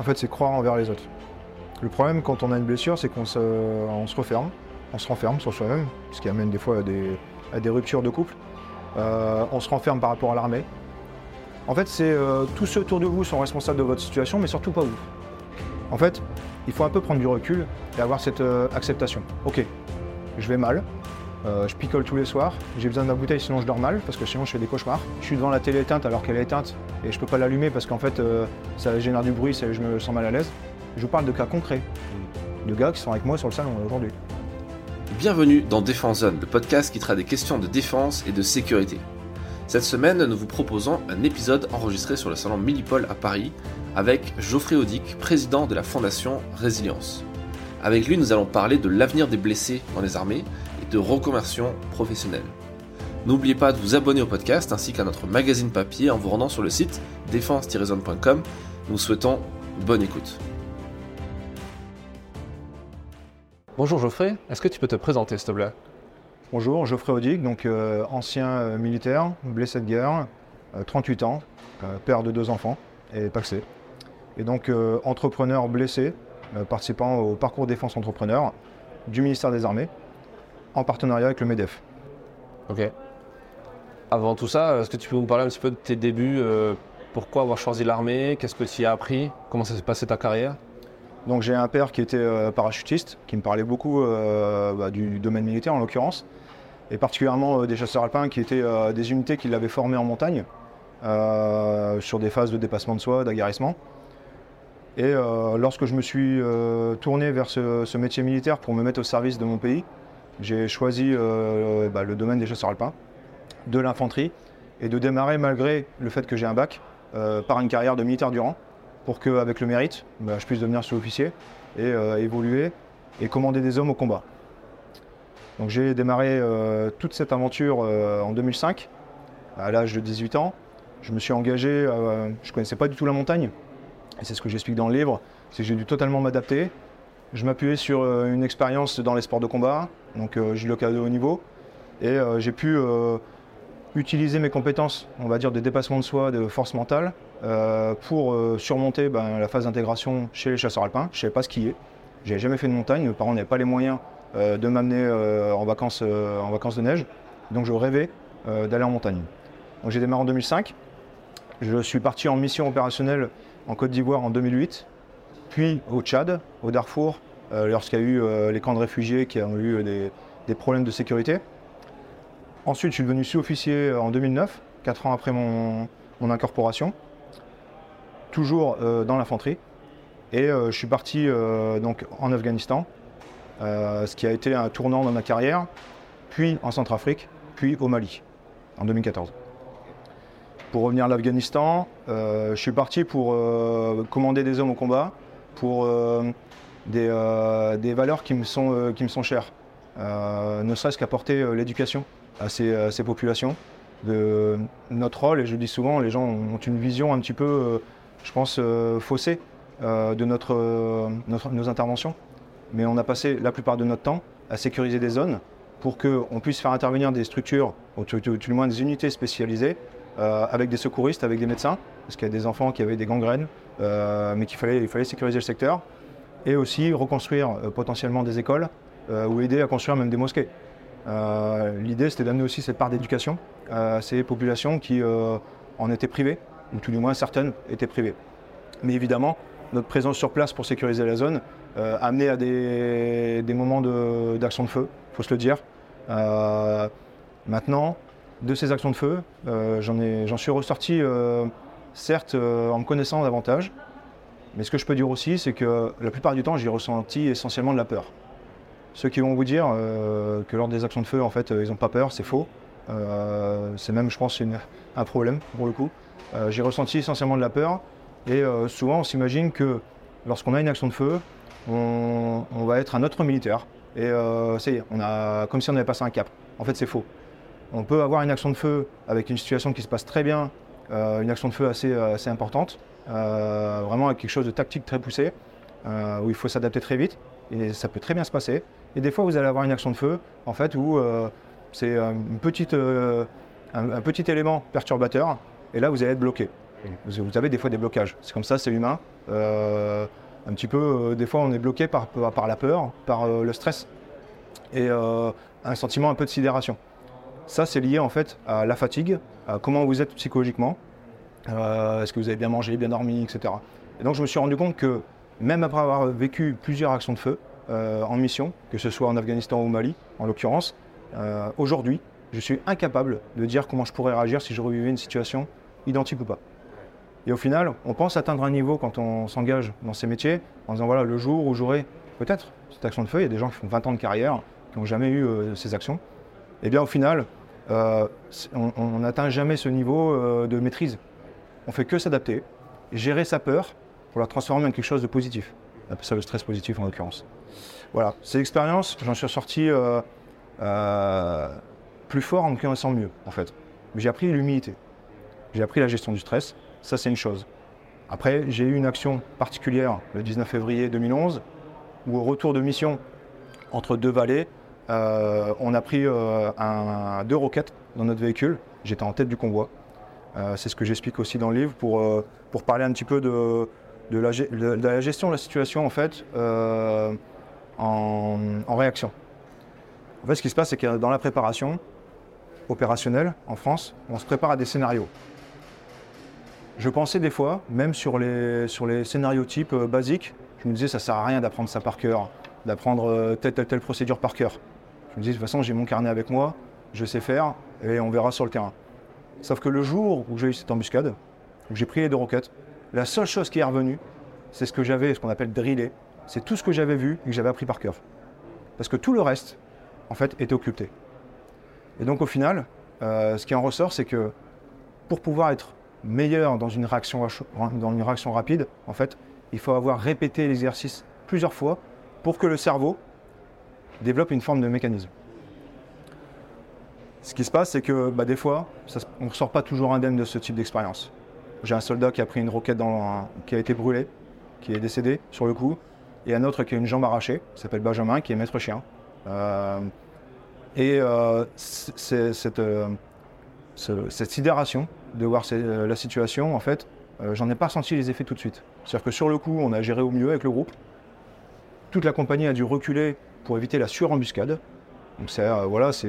en fait, c'est croire envers les autres. Le problème quand on a une blessure, c'est qu'on se, on se referme, on se renferme sur soi-même, ce qui amène des fois à des, ruptures de couple. Euh, on se renferme par rapport à l'armée. En fait, c'est euh, tous ceux autour de vous sont responsables de votre situation, mais surtout pas vous. En fait, il faut un peu prendre du recul et avoir cette euh, acceptation. Ok, je vais mal, euh, je picole tous les soirs, j'ai besoin de ma bouteille sinon je dors mal parce que sinon je fais des cauchemars. Je suis devant la télé éteinte alors qu'elle est éteinte et je peux pas l'allumer parce qu'en fait euh, ça génère du bruit, ça- je me sens mal à l'aise. Je vous parle de cas concrets, de gars qui sont avec moi sur le salon aujourd'hui. Bienvenue dans Défense Zone, le podcast qui traite des questions de défense et de sécurité. Cette semaine, nous vous proposons un épisode enregistré sur le salon Millipol à Paris avec Geoffrey Audic, président de la fondation Résilience. Avec lui, nous allons parler de l'avenir des blessés dans les armées de reconversion professionnelle. N'oubliez pas de vous abonner au podcast ainsi qu'à notre magazine papier en vous rendant sur le site défense-zone.com. Nous vous souhaitons bonne écoute. Bonjour Geoffrey, est-ce que tu peux te présenter s'il te plaît? Bonjour, Geoffrey Audic, donc euh, ancien euh, militaire, blessé de guerre, euh, 38 ans, euh, père de deux enfants et paxé. Et donc euh, entrepreneur blessé, euh, participant au parcours défense entrepreneur du ministère des Armées, en partenariat avec le MEDEF. Ok. Avant tout ça, est-ce que tu peux nous parler un petit peu de tes débuts euh, Pourquoi avoir choisi l'armée Qu'est-ce que tu y as appris Comment ça s'est passé ta carrière? Donc j'ai un père qui était euh, parachutiste, qui me parlait beaucoup euh, bah, du domaine militaire en l'occurrence, et particulièrement des chasseurs alpins qui étaient des unités qui l'avaient formé en montagne, sur des phases de dépassement de soi, d'aguerrissement. Et lorsque je me suis tourné vers ce, ce métier militaire pour me mettre au service de mon pays, j'ai choisi euh, bah, le domaine des chasseurs alpins, de l'infanterie, et de démarrer malgré le fait que j'ai un bac, euh, par une carrière de militaire du rang pour qu'avec le mérite, bah, je puisse devenir sous-officier et euh, évoluer et commander des hommes au combat. Donc j'ai démarré euh, toute cette aventure euh, en 2005, à l'âge de 18 ans. Je me suis engagé, euh, je ne connaissais pas du tout la montagne, et c'est ce que j'explique dans le livre, c'est que j'ai dû totalement m'adapter. Je m'appuyais sur euh, une expérience dans les sports de combat, donc euh, judoka de haut niveau, et euh, j'ai pu euh, utiliser mes compétences, on va dire, de dépassement de soi, de force mentale, pour surmonter ben, la phase d'intégration chez les chasseurs alpins. Je ne savais pas skier, j'avais jamais fait de montagne, mes parents n'avaient pas les moyens de m'amener en, vacances, en vacances de neige, donc je rêvais d'aller en montagne. Donc j'ai démarré en 2005, je suis parti en mission opérationnelle en Côte d'Ivoire en 2008, puis au Tchad, au Darfour, lorsqu'il y a eu euh, les camps de réfugiés qui ont eu des, problèmes de sécurité. Ensuite, je suis devenu sous-officier en 2009, 4 ans après mon, incorporation, toujours euh, dans l'infanterie. Et euh, je suis parti euh, donc en Afghanistan, euh, ce qui a été un tournant dans ma carrière, puis en Centrafrique, puis au Mali, en 2014. Pour revenir à l'Afghanistan, euh, je suis parti pour euh, commander des hommes au combat, pour euh, des, euh, des valeurs qui me sont, euh, qui me sont chères, Euh, ne serait-ce qu'apporter l'éducation à ces, populations. De notre rôle, et je le dis souvent, les gens ont une vision un petit peu, je pense, faussée de nos interventions. Mais on a passé la plupart de notre temps à sécuriser des zones pour qu'on puisse faire intervenir des structures, ou tout, tout- du moins des unités spécialisées, avec des secouristes, avec des médecins, parce qu'il y a des enfants qui avaient des gangrènes, mais qu'il fallait, il fallait sécuriser le secteur, et aussi reconstruire euh, potentiellement des écoles euh, ou aider à construire même des mosquées. Euh, L'idée, c'était d'amener aussi cette part d'éducation à ces populations qui en étaient privées, ou tout du moins certaines étaient privées. Mais évidemment, notre présence sur place pour sécuriser la zone a amené à des, moments d'action de, feu, il faut se le dire. Maintenant, de ces actions de feu, j'en suis ressorti, certes, en me connaissant davantage, mais ce que je peux dire aussi, c'est que la plupart du temps, j'ai ressenti essentiellement de la peur. Ceux qui vont vous dire euh, que lors des actions de feu, en fait, euh, ils n'ont pas peur, c'est faux. Euh, c'est même, je pense, un problème pour le coup. J'ai ressenti essentiellement de la peur, et souvent, on s'imagine que lorsqu'on a une action de feu, on, va être un autre militaire, et ça y est, on a, comme si on avait passé un cap. En fait, c'est faux. On peut avoir une action de feu avec une situation qui se passe très bien, une action de feu assez, importante, vraiment avec quelque chose de tactique très poussé, euh, où il faut s'adapter très vite, et ça peut très bien se passer. Et des fois, vous allez avoir une action de feu, en fait, où euh, c'est euh, euh, un, petit élément perturbateur, et là, vous allez être bloqué. Vous, avez des fois des blocages. C'est comme ça, c'est humain. Euh, un petit peu, euh, des fois, on est bloqué par, la peur, par euh, le stress et euh, un sentiment un peu de sidération. Ça, c'est lié en fait à la fatigue, à comment vous êtes psychologiquement, euh, est-ce que vous avez bien mangé, bien dormi, etc. Et donc, je me suis rendu compte que même après avoir vécu plusieurs actions de feu euh, en mission, que ce soit en Afghanistan ou au Mali, en l'occurrence, euh, aujourd'hui, je suis incapable de dire comment je pourrais réagir si je revivais une situation identique ou pas. Et au final, on pense atteindre un niveau quand on s'engage dans ces métiers en disant voilà, le jour où j'aurai peut-être cette action de feu, il y a des gens qui font 20 ans de carrière, qui n'ont jamais eu ces actions. Et bien au final, on n'atteint jamais ce niveau de maîtrise. On fait que s'adapter, gérer sa peur pour la transformer en quelque chose de positif. On appelle ça le stress positif en l'occurrence. Voilà, ces expériences, j'en suis ressorti euh, euh, plus fort en me connaissant mieux en fait. J'ai appris l'humilité, j'ai appris la gestion du stress, ça c'est une chose. Après, j'ai eu une action particulière le 19 février 2011 où au retour de mission entre deux vallées, euh, on a pris deux roquettes dans notre véhicule. J'étais en tête du convoi. Euh, c'est ce que j'explique aussi dans le livre pour, euh, parler un petit peu de, la, gestion de la situation en fait euh, en, réaction. En fait, ce qui se passe, c'est que dans la préparation opérationnelle en France, on se prépare à des scénarios. Je pensais des fois, même sur les, scénarios types basiques, je me disais ça sert à rien d'apprendre ça par cœur, d'apprendre telle, telle, telle procédure par cœur. Je me disais de toute façon j'ai mon carnet avec moi, je sais faire et on verra sur le terrain. Sauf que le jour où j'ai eu cette embuscade, où j'ai pris les deux roquettes, la seule chose qui est revenue, c'est ce que j'avais, ce qu'on appelle drillé, c'est tout ce que j'avais vu et que j'avais appris par cœur. Parce que tout le reste, en fait, était occulté. Et donc au final, euh, ce qui en ressort, c'est que pour pouvoir être meilleur dans une réaction, réaction rapide, en fait, il faut avoir répété l'exercice plusieurs fois pour que le cerveau développe une forme de mécanisme. Ce qui se passe, c'est que bah, des fois, on ne ressort pas toujours indemne de ce type d'expérience. J'ai un soldat qui a pris une roquette dans qui a été brûlé, qui est décédé sur le coup, et un autre qui a une jambe arrachée, qui s'appelle Benjamin, qui est maître chien. Euh, et euh, euh, ce- cette sidération de voir la situation, en fait, j'en ai pas ressenti les effets tout de suite. C'est-à-dire que sur le coup, on a géré au mieux avec le groupe. Toute la compagnie a dû reculer pour éviter la surembuscade. Donc voilà, c'est,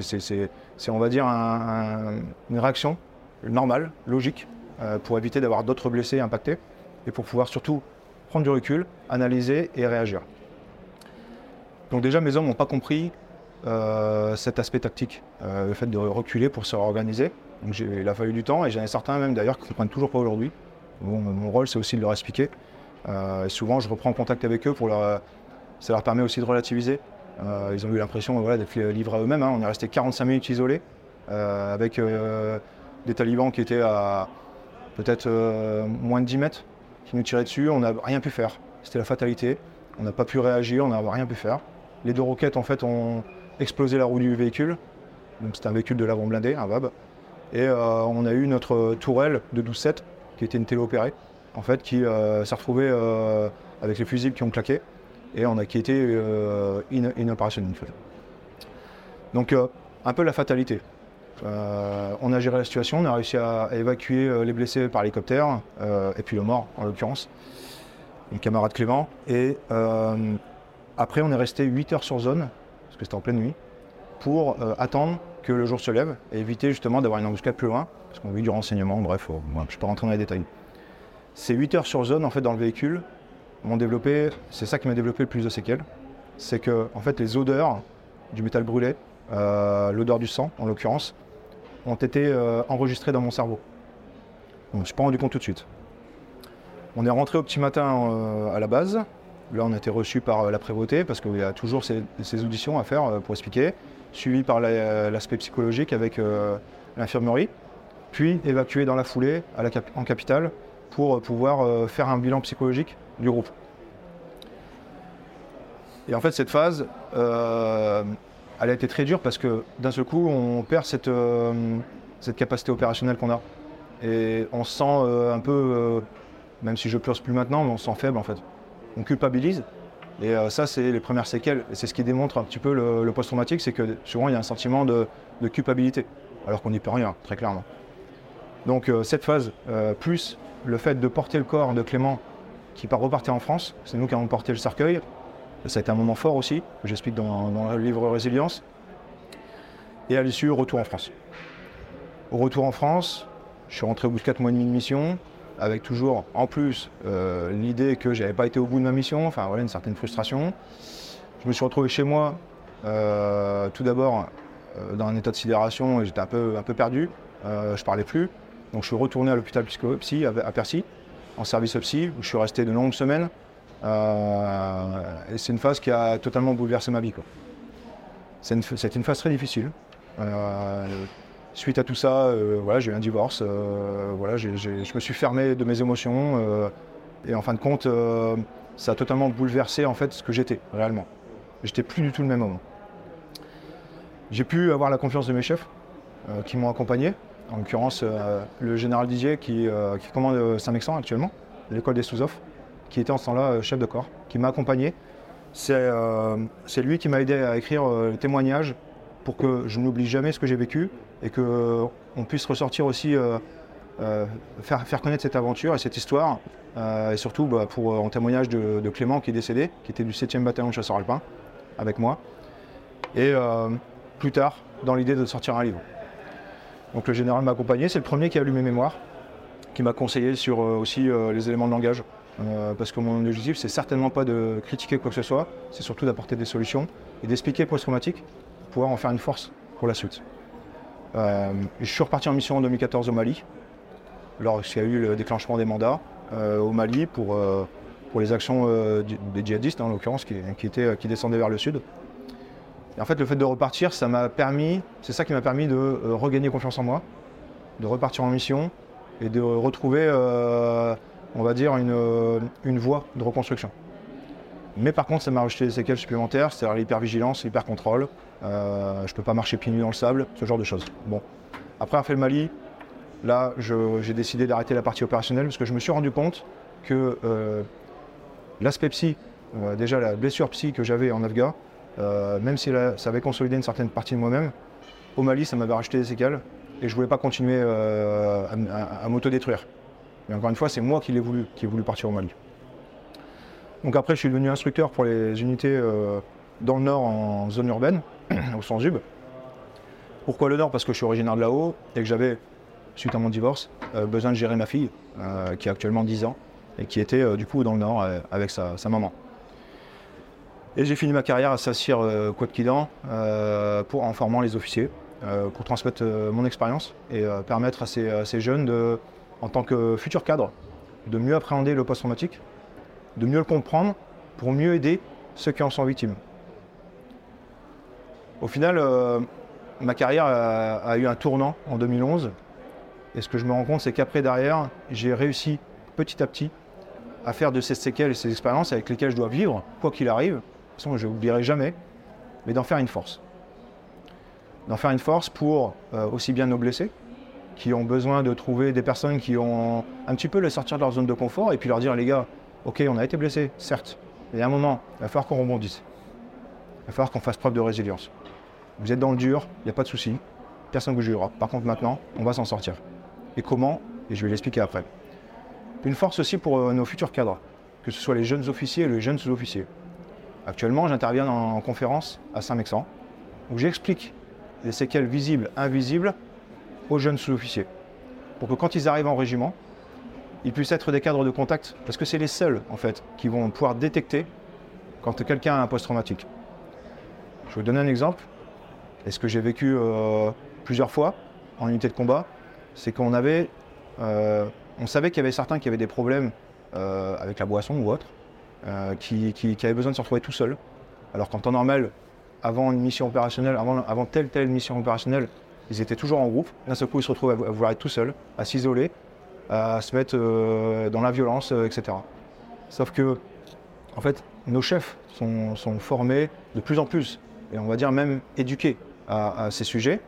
c'est- on va dire un- un- une réaction normale, logique, euh, pour éviter d'avoir d'autres blessés impactés et pour pouvoir surtout prendre du recul, analyser et réagir. Donc déjà, mes hommes n'ont pas compris euh, cet aspect tactique, euh, le fait de reculer pour se réorganiser. Donc il a fallu du temps et j'en ai certains même d'ailleurs qui ne comprennent toujours pas aujourd'hui. Mon rôle, c'est aussi de leur expliquer. Souvent, je reprends contact avec eux pour leur. Ça leur permet aussi de relativiser. Euh, ils ont eu l'impression voilà, d'être livrés à eux-mêmes. hein. On est resté 45 minutes isolés euh, avec euh, des talibans qui étaient à peut-être moins de 10 mètres, qui nous tiraient dessus. On n'a rien pu faire. C'était la fatalité. On n'a pas pu réagir, on n'a rien pu faire. Les deux roquettes, en fait, ont explosé la roue du véhicule. Donc c'était un véhicule de l'avant blindé, un VAB. Et on a eu notre tourelle de 12-7, qui était une téléopérée, en fait, qui s'est retrouvée avec les fusibles qui ont claqué. Et on a qui était euh, in- fait. Donc euh, un peu la fatalité. Euh, on a géré la situation, on a réussi à, évacuer euh, les blessés par hélicoptère, et puis le mort en l'occurrence, mon camarade Clément. Et après, on est resté 8 heures sur zone, parce que c'était en pleine nuit, pour attendre que le jour se lève et éviter justement d'avoir une embuscade plus loin, parce qu'on a eu du renseignement, bref, je ne vais pas rentrer dans les détails. Ces 8 heures sur zone, en fait, dans le véhicule, m'ont développé, c'est ça qui m'a développé le plus de séquelles, c'est que, en fait, les odeurs du métal brûlé, euh, l'odeur du sang en l'occurrence, ont été euh, enregistrées dans mon cerveau. Je ne suis pas rendu compte tout de suite. On est rentré au petit matin euh, à la base. Là, on a été reçu par la prévôté parce qu'il y a toujours ces, auditions à faire pour expliquer, suivi par la- l'aspect psychologique avec l'infirmerie, puis évacué dans la foulée en capitale pour pouvoir faire un bilan psychologique du groupe. Et en fait, cette phase, euh, elle a été très dure parce que d'un seul coup, on perd cette, euh, capacité opérationnelle qu'on a. Et on se sent euh, un peu, même si je pleure plus maintenant, mais on se sent faible en fait. On culpabilise. Et ça, c'est les premières séquelles. Et c'est ce qui démontre un petit peu le, post-traumatique, c'est que souvent, il y a un sentiment de, de culpabilité, alors qu'on n'y peut rien, très clairement. Donc cette phase, plus le fait de porter le corps de Clément qui part repartir en France, c'est nous qui avons porté le cercueil. Ça a été un moment fort aussi, que j'explique dans, le livre Résilience. Et à l'issue, retour en France. Au retour en France, je suis rentré au bout de 4 mois et demi de mission, avec toujours en plus euh, l'idée que j'avais pas été au bout de ma mission, enfin voilà, une certaine frustration. Je me suis retrouvé chez moi, euh, tout d'abord euh, dans un état de sidération et j'étais un peu, un peu perdu, je parlais plus. Donc je suis retourné à l'hôpital psy à, à Percy, en service psy, où je suis resté de longues semaines. Euh, et c'est une phase qui a totalement bouleversé ma vie. C'est une, c'est une phase très difficile. Euh, suite à tout ça, euh, voilà, j'ai eu un divorce. voilà, je me suis fermé de mes émotions. et en fin de compte, ça a totalement bouleversé en fait ce que j'étais réellement. J'étais plus du tout le même homme. J'ai pu avoir la confiance de mes chefs qui m'ont accompagné. En l'occurrence, euh, le général Didier qui, euh, commande euh, Saint-Mexan actuellement, l'école des sous-offres, qui était en ce temps-là chef de corps, qui m'a accompagné. C'est lui qui m'a aidé à écrire le témoignage pour que je n'oublie jamais ce que j'ai vécu et qu'on puisse ressortir aussi, faire, faire connaître cette aventure et cette histoire. et surtout bah, pour, en témoignage de, de Clément qui est décédé, qui était du 7e bataillon de chasseurs alpins avec moi. Et plus tard, dans l'idée de sortir un livre. Donc le général m'a accompagné, c'est le premier qui a lu mes mémoires, qui m'a conseillé sur euh, aussi euh, les éléments de langage. Euh, parce que mon objectif, c'est certainement pas de critiquer quoi que ce soit, c'est surtout d'apporter des solutions et d'expliquer post-traumatique pour pouvoir en faire une force pour la suite. Je suis reparti en mission en 2014 au Mali, lorsqu'il y a eu le déclenchement des mandats au Mali pour, les actions des djihadistes, en l'occurrence, qui, qui descendaient vers le sud. En fait, le fait de repartir, ça m'a permis, c'est ça qui m'a permis de euh, regagner confiance en moi, de repartir en mission et de retrouver, euh, on va dire, une, euh, une voie de reconstruction. Mais par contre, ça m'a rajouté des séquelles supplémentaires, c'est-à-dire l'hypervigilance, l'hypercontrôle. Je ne peux pas marcher pieds nus dans le sable, ce genre de choses. Bon. Après avoir fait le Mali, là, j'ai décidé d'arrêter la partie opérationnelle parce que je me suis rendu compte que l'aspect psy, déjà la blessure psy que j'avais en Afghan, euh, même si ça avait consolidé une certaine partie de moi-même, au Mali, ça m'avait rajouté des séquelles et je voulais pas continuer euh, à, m'autodétruire. Mais encore une fois, c'est moi qui l'ai voulu, qui ai voulu partir au Mali. Donc après, je suis devenu instructeur pour les unités euh, dans le Nord en zone urbaine, au sens UB. Pourquoi le Nord? Parce que je suis originaire de là-haut et que j'avais, suite à mon divorce, besoin de gérer ma fille, qui a actuellement 10 ans, et qui était du coup dans le Nord avec sa maman. Et j'ai fini ma carrière à Sassir euh, euh, pour, en formant les officiers, euh, pour transmettre euh, mon expérience et permettre à ces, jeunes, de, en tant que futurs cadres, de mieux appréhender le post-traumatique, de mieux le comprendre pour mieux aider ceux qui en sont victimes. Au final, ma carrière a, a eu un tournant en 2011. Et ce que je me rends compte, c'est qu'après, derrière, j'ai réussi petit à petit à faire de ces séquelles et ces expériences avec lesquelles je dois vivre, quoi qu'il arrive. Façon, je n'oublierai jamais, mais d'en faire une force. D'en faire une force pour euh, aussi bien nos blessés, qui ont besoin de trouver des personnes qui ont un petit peu les sortir de leur zone de confort et puis leur dire les gars, ok, on a été blessés, certes, mais a un moment, il va falloir qu'on rebondisse. Il va falloir qu'on fasse preuve de résilience. Vous êtes dans le dur, il n'y a pas de souci, personne ne vous jugera. Par contre, maintenant, on va s'en sortir. Et comment? Et je vais l'expliquer après. Une force aussi pour euh, nos futurs cadres, que ce soit les jeunes officiers et les jeunes sous-officiers. Actuellement, j'interviens en, en conférence à Saint-Mexan, où j'explique les séquelles visibles, invisibles aux jeunes sous-officiers, pour que quand ils arrivent en régiment, ils puissent être des cadres de contact, parce que c'est les seuls, en fait, qui vont pouvoir détecter quand quelqu'un a un post-traumatique. Je vais vous donner un exemple. Et ce que j'ai vécu euh, plusieurs fois en unité de combat, c'est qu'on euh, savait qu'il y avait certains qui avaient des problèmes euh, avec la boisson ou autre, euh, qui, qui- avaient besoin de se retrouver tout seuls. Alors qu'en temps normal, avant une mission opérationnelle, avant, avant telle telle mission opérationnelle, ils étaient toujours en groupe. D'un seul coup, ils se retrouvent à, vou- à vouloir être tout seuls, à s'isoler, à se mettre euh, dans la violence, euh, etc. Sauf que, en fait, nos chefs sont, formés de plus en plus, et on va dire même éduqués à, ces sujets.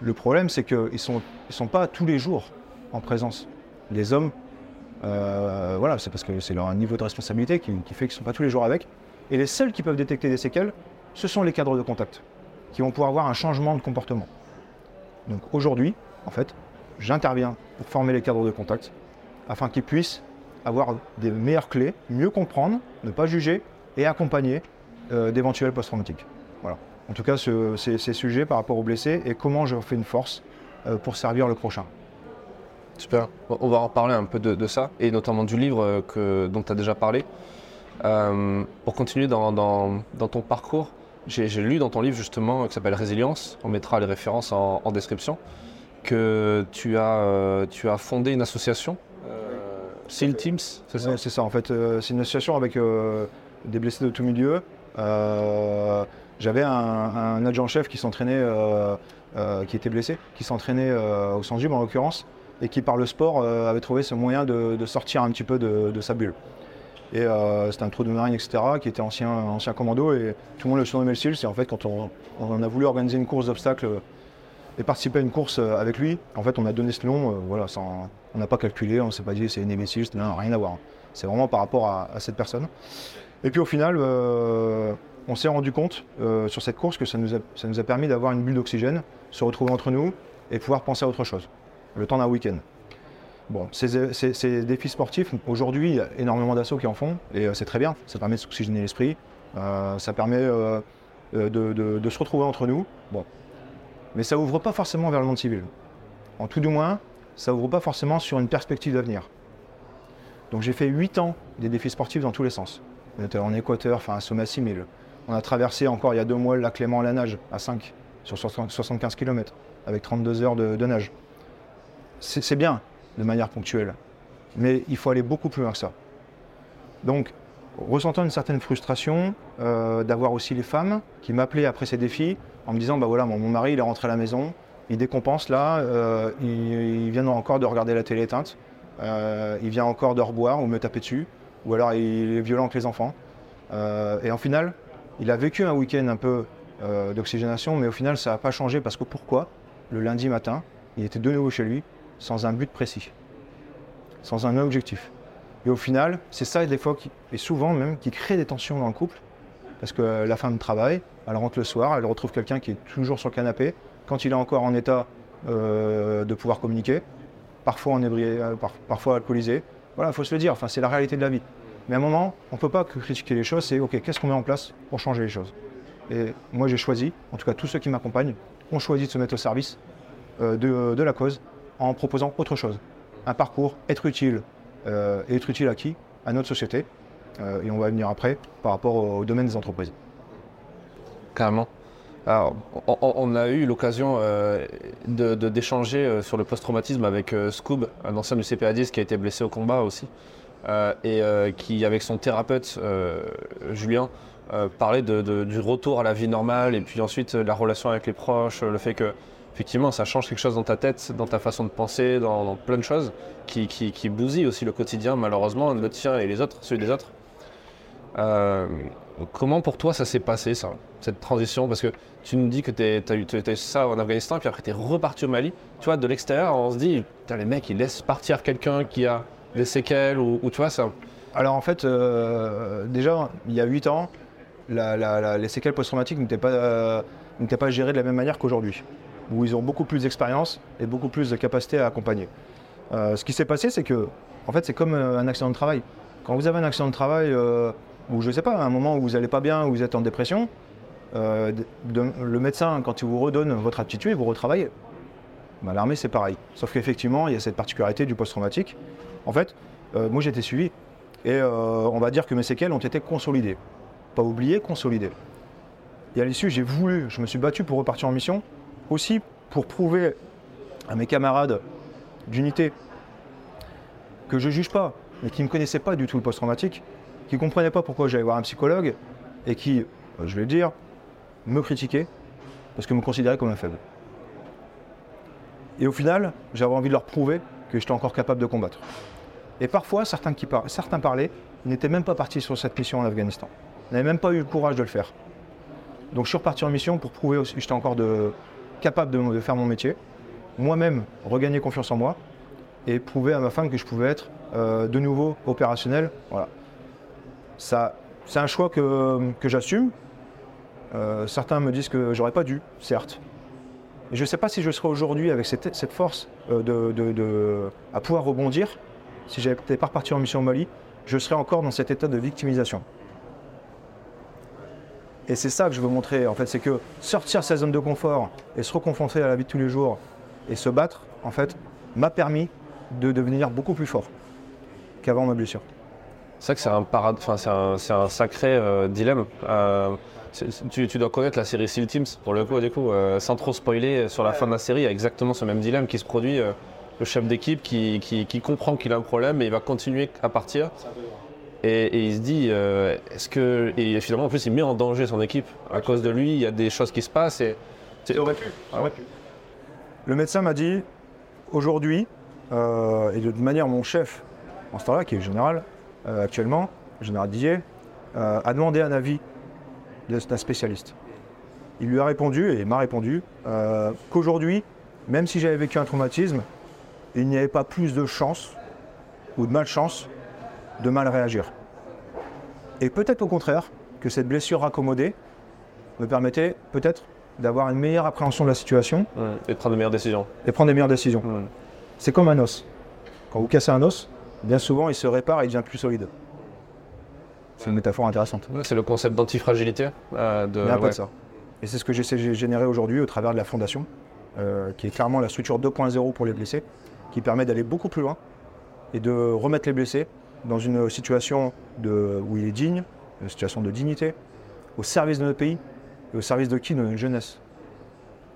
Le problème, c'est qu'ils ne sont, sont pas tous les jours en présence. Les hommes, euh, voilà, c'est parce que c'est leur niveau de responsabilité qui, fait qu'ils ne sont pas tous les jours avec. Et les seuls qui peuvent détecter des séquelles, ce sont les cadres de contact, qui vont pouvoir avoir un changement de comportement. Donc aujourd'hui, en fait, j'interviens pour former les cadres de contact afin qu'ils puissent avoir des meilleures clés, mieux comprendre, ne pas juger et accompagner euh, d'éventuels post-traumatiques. Voilà. En tout cas, ce- ces ces sujets par rapport aux blessés et comment je fais une force euh, pour servir le prochain. Super. On va en parler un peu de, de ça, et notamment du livre euh, que, dont tu as déjà parlé. Euh, pour continuer dans, dans- dans ton parcours, j'ai lu dans ton livre justement qui s'appelle Résilience, on mettra les références en, en description, que tu as, euh, tu as fondé une association, euh, SEAL Teams, c'est ça Ouais, c'est ça, en fait, c'est une association avec des blessés de tout milieu. J'avais un, un adjoint-chef qui s'entraînait, qui était blessé, qui s'entraînait au centre gym en l'occurrence, et qui par le sport euh, avait trouvé ce moyen de, sortir un petit peu de, sa bulle. Et euh, c'était un trou de marine, etc., qui était ancien, ancien commando, et tout le monde le surnommait le SEAL. C'est en fait quand on, a voulu organiser une course d'obstacles et participer à une course euh, avec lui, en fait on a donné ce nom, euh, voilà, on n'a pas calculé, on ne s'est pas dit c'est une imbécile, non, rien à voir. C'est vraiment par rapport à, à cette personne. Et puis au final, euh, on s'est rendu compte euh, sur cette course que ça nous a, ça nous a permis d'avoir une bulle d'oxygène, se retrouver entre nous et pouvoir penser à autre chose, le temps d'un week-end. Bon, ces, défis sportifs, aujourd'hui, il y a énormément d'assauts qui en font, et euh, c'est très bien, ça permet de s'oxygéner l'esprit, euh, ça permet euh, de, se retrouver entre nous. Bon. Mais ça ouvre pas forcément vers le monde civil. En tout du moins, ça ouvre pas forcément sur une perspective d'avenir. Donc j'ai fait 8 ans des défis sportifs dans tous les sens. On était en Équateur, enfin à sommet à 6000. On a traversé encore il y a deux mois le lac Clément à la nage, à 5, sur 60 75 km, avec 32 heures de nage. C'est bien, de manière ponctuelle. Mais il faut aller beaucoup plus loin que ça. Donc, ressentant une certaine frustration euh, d'avoir aussi les femmes qui m'appelaient après ces défis en me disant bah voilà mon, mon mari est rentré à la maison, il décompense là, euh, il, vient encore de regarder la télé éteinte, euh, il vient encore de reboire ou me taper dessus, ou alors il est violent avec les enfants. Et en final, il a vécu un week-end un peu d'oxygénation, mais au final ça n'a pas changé parce que pourquoi? Le lundi matin, il était de nouveau chez lui sans un but précis, sans un objectif. Et au final, c'est ça des fois, qui, et souvent même, qui crée des tensions dans le couple. Parce que la femme travaille, elle rentre le soir, elle retrouve quelqu'un qui est toujours sur le canapé, quand il est encore en état euh, de pouvoir communiquer, parfois en ébrié, euh, par- parfois alcoolisé. Voilà, il faut se le dire, enfin, c'est la réalité de la vie. Mais à un moment, on ne peut pas que critiquer les choses, c'est OK, qu'est-ce qu'on met en place pour changer les choses? Et moi, j'ai choisi, en tout cas tous ceux qui m'accompagnent, ont choisi de se mettre au service euh, de la cause en proposant autre chose. Un parcours, être utile, euh, et être utile à qui? À notre société. Euh, et on va venir après par rapport au, domaine des entreprises. Carrément. On, a eu l'occasion euh, d'échanger sur le post-traumatisme avec Scoob, un ancien du CPA10 qui a été blessé au combat aussi, et qui, avec son thérapeute Julien, parlait du retour à la vie normale, et puis ensuite la relation avec les proches, le fait que, effectivement, ça change quelque chose dans ta tête, dans ta façon de penser, dans, plein de choses, qui, qui, bousillent aussi le quotidien, malheureusement, le tien et les autres, celui des autres. Euh, comment pour toi ça s'est passé, cette transition? Parce que tu nous dis que tu as eu, ça en Afghanistan, puis après tu es reparti au Mali. Tu vois, de l'extérieur, on se dit, les mecs, ils laissent partir quelqu'un qui a des séquelles, ou, ou tu vois, ça. Alors en fait, euh, déjà, il y a 8 ans, les séquelles post-traumatiques n'étaient pas, euh, pas gérées de la même manière qu'aujourd'hui, où ils ont beaucoup plus d'expérience et beaucoup plus de capacité à accompagner. Euh, ce qui s'est passé, c'est que, en fait, c'est comme euh, un accident de travail. Quand vous avez un accident de travail, euh, ou je sais pas, un moment où vous n'allez pas bien, où vous êtes en dépression, le médecin, quand il vous redonne votre aptitude, vous retravaille. Bah, L'armée, c'est pareil. Sauf qu'effectivement, il y a cette particularité du post-traumatique. En fait, moi, été suivi. Et on va dire que mes séquelles ont été consolidées. Pas oubliées, consolidées. Et à l'issue, j'ai voulu, je me suis battu pour repartir en mission, aussi pour prouver à mes camarades d'unité que je juge pas, mais qui ne connaissaient pas du tout le post-traumatique, qui ne comprenaient pas pourquoi j'allais voir un psychologue, et qui, euh, je vais le dire, me critiquaient, parce que me considéraient comme un faible. Et au final, j'avais envie de leur prouver que j'étais encore capable de combattre. Et parfois, certains, qui par- certains parlaient n'étaient même pas partis sur cette mission en Afghanistan. N'avaient même pas eu le courage de le faire. Donc je suis reparti en mission pour prouver que j'étais encore de- capable de, faire mon métier, moi-même regagner confiance en moi et prouver à ma femme que je pouvais être euh, de nouveau opérationnel. Voilà. Ça, c'est un choix que, que j'assume. Euh, certains me disent que j'aurais pas dû, certes. Et je ne sais pas si je serais aujourd'hui avec cette, cette force euh, de, de- de- à pouvoir rebondir si j'étais pas reparti en mission au Mali, je serais encore dans cet état de victimisation. Et c'est ça que je veux montrer, en fait, c'est que sortir de sa zone de confort et se reconfronter à la vie de tous les jours et se battre, en fait, m'a permis de devenir beaucoup plus fort qu'avant ma blessure. C'est vrai que c'est un, enfin, c'est un, sacré euh, dilemme. Euh, tu, dois connaître la série Seal Teams, pour le coup, du coup, euh, sans trop spoiler, sur la fin de la série, il y a exactement ce même dilemme qui se produit. le chef d'équipe qui, qui- qui comprend qu'il a un problème et il va continuer à partir. Et, et il se dit, euh, est-ce que. Et finalement, en plus, il met en danger son équipe. À cause de lui, il y a des choses qui se passent. Et, c'est- Ah ouais. Le médecin m'a dit, aujourd'hui, euh, et de manière mon chef en ce temps-là, qui est général euh, actuellement, le général Didier, a demandé un avis d'un spécialiste. Il lui a répondu, et m'a répondu, qu'aujourd'hui, même si j'avais vécu un traumatisme, il n'y avait pas plus de chance ou de malchance de mal réagir. Et peut-être au contraire, que cette blessure raccommodée me permettait peut-être d'avoir une meilleure appréhension de la situation Et de prendre de meilleures décisions. et prendre des meilleures décisions. C'est comme un os. Quand vous cassez un os, bien souvent il se répare et il devient plus solide. C'est une métaphore intéressante. Ouais, c'est le concept d'antifragilité. euh, de, Il y a un peu ouais. de ça. Et c'est ce que j'essaie de générer aujourd'hui au travers de la fondation, euh, qui est clairement la structure 2.0 pour les blessés, qui permet d'aller beaucoup plus loin et de remettre les blessés dans une situation de, où il est digne, une situation de dignité, au service de notre pays et au service de qui De notre jeunesse.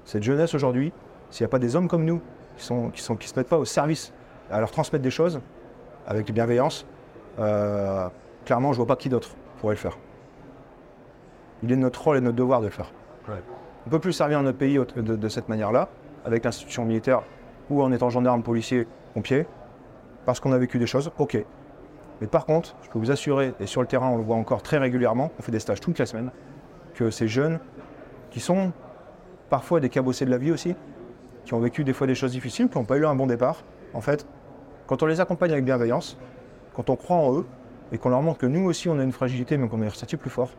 Cette jeunesse aujourd'hui, s'il n'y a pas des hommes comme nous qui ne qui sont, qui se mettent pas au service, à leur transmettre des choses avec bienveillance, euh, clairement, je vois pas qui d'autre pourrait le faire. Il est notre rôle et notre devoir de le faire. On ne peut plus servir notre pays de, de cette manière-là, avec l'institution militaire ou en étant gendarme, policier, pompier, parce qu'on a vécu des choses, ok. Mais par contre, je peux vous assurer, et sur le terrain on le voit encore très régulièrement, on fait des stages toute la semaine, que ces jeunes, qui sont parfois des cabossés de la vie aussi, qui ont vécu des fois des choses difficiles, qui n'ont pas eu un bon départ, en fait, quand on les accompagne avec bienveillance, quand on croit en eux, et qu'on leur montre que nous aussi on a une fragilité, mais qu'on est ressorti plus fort,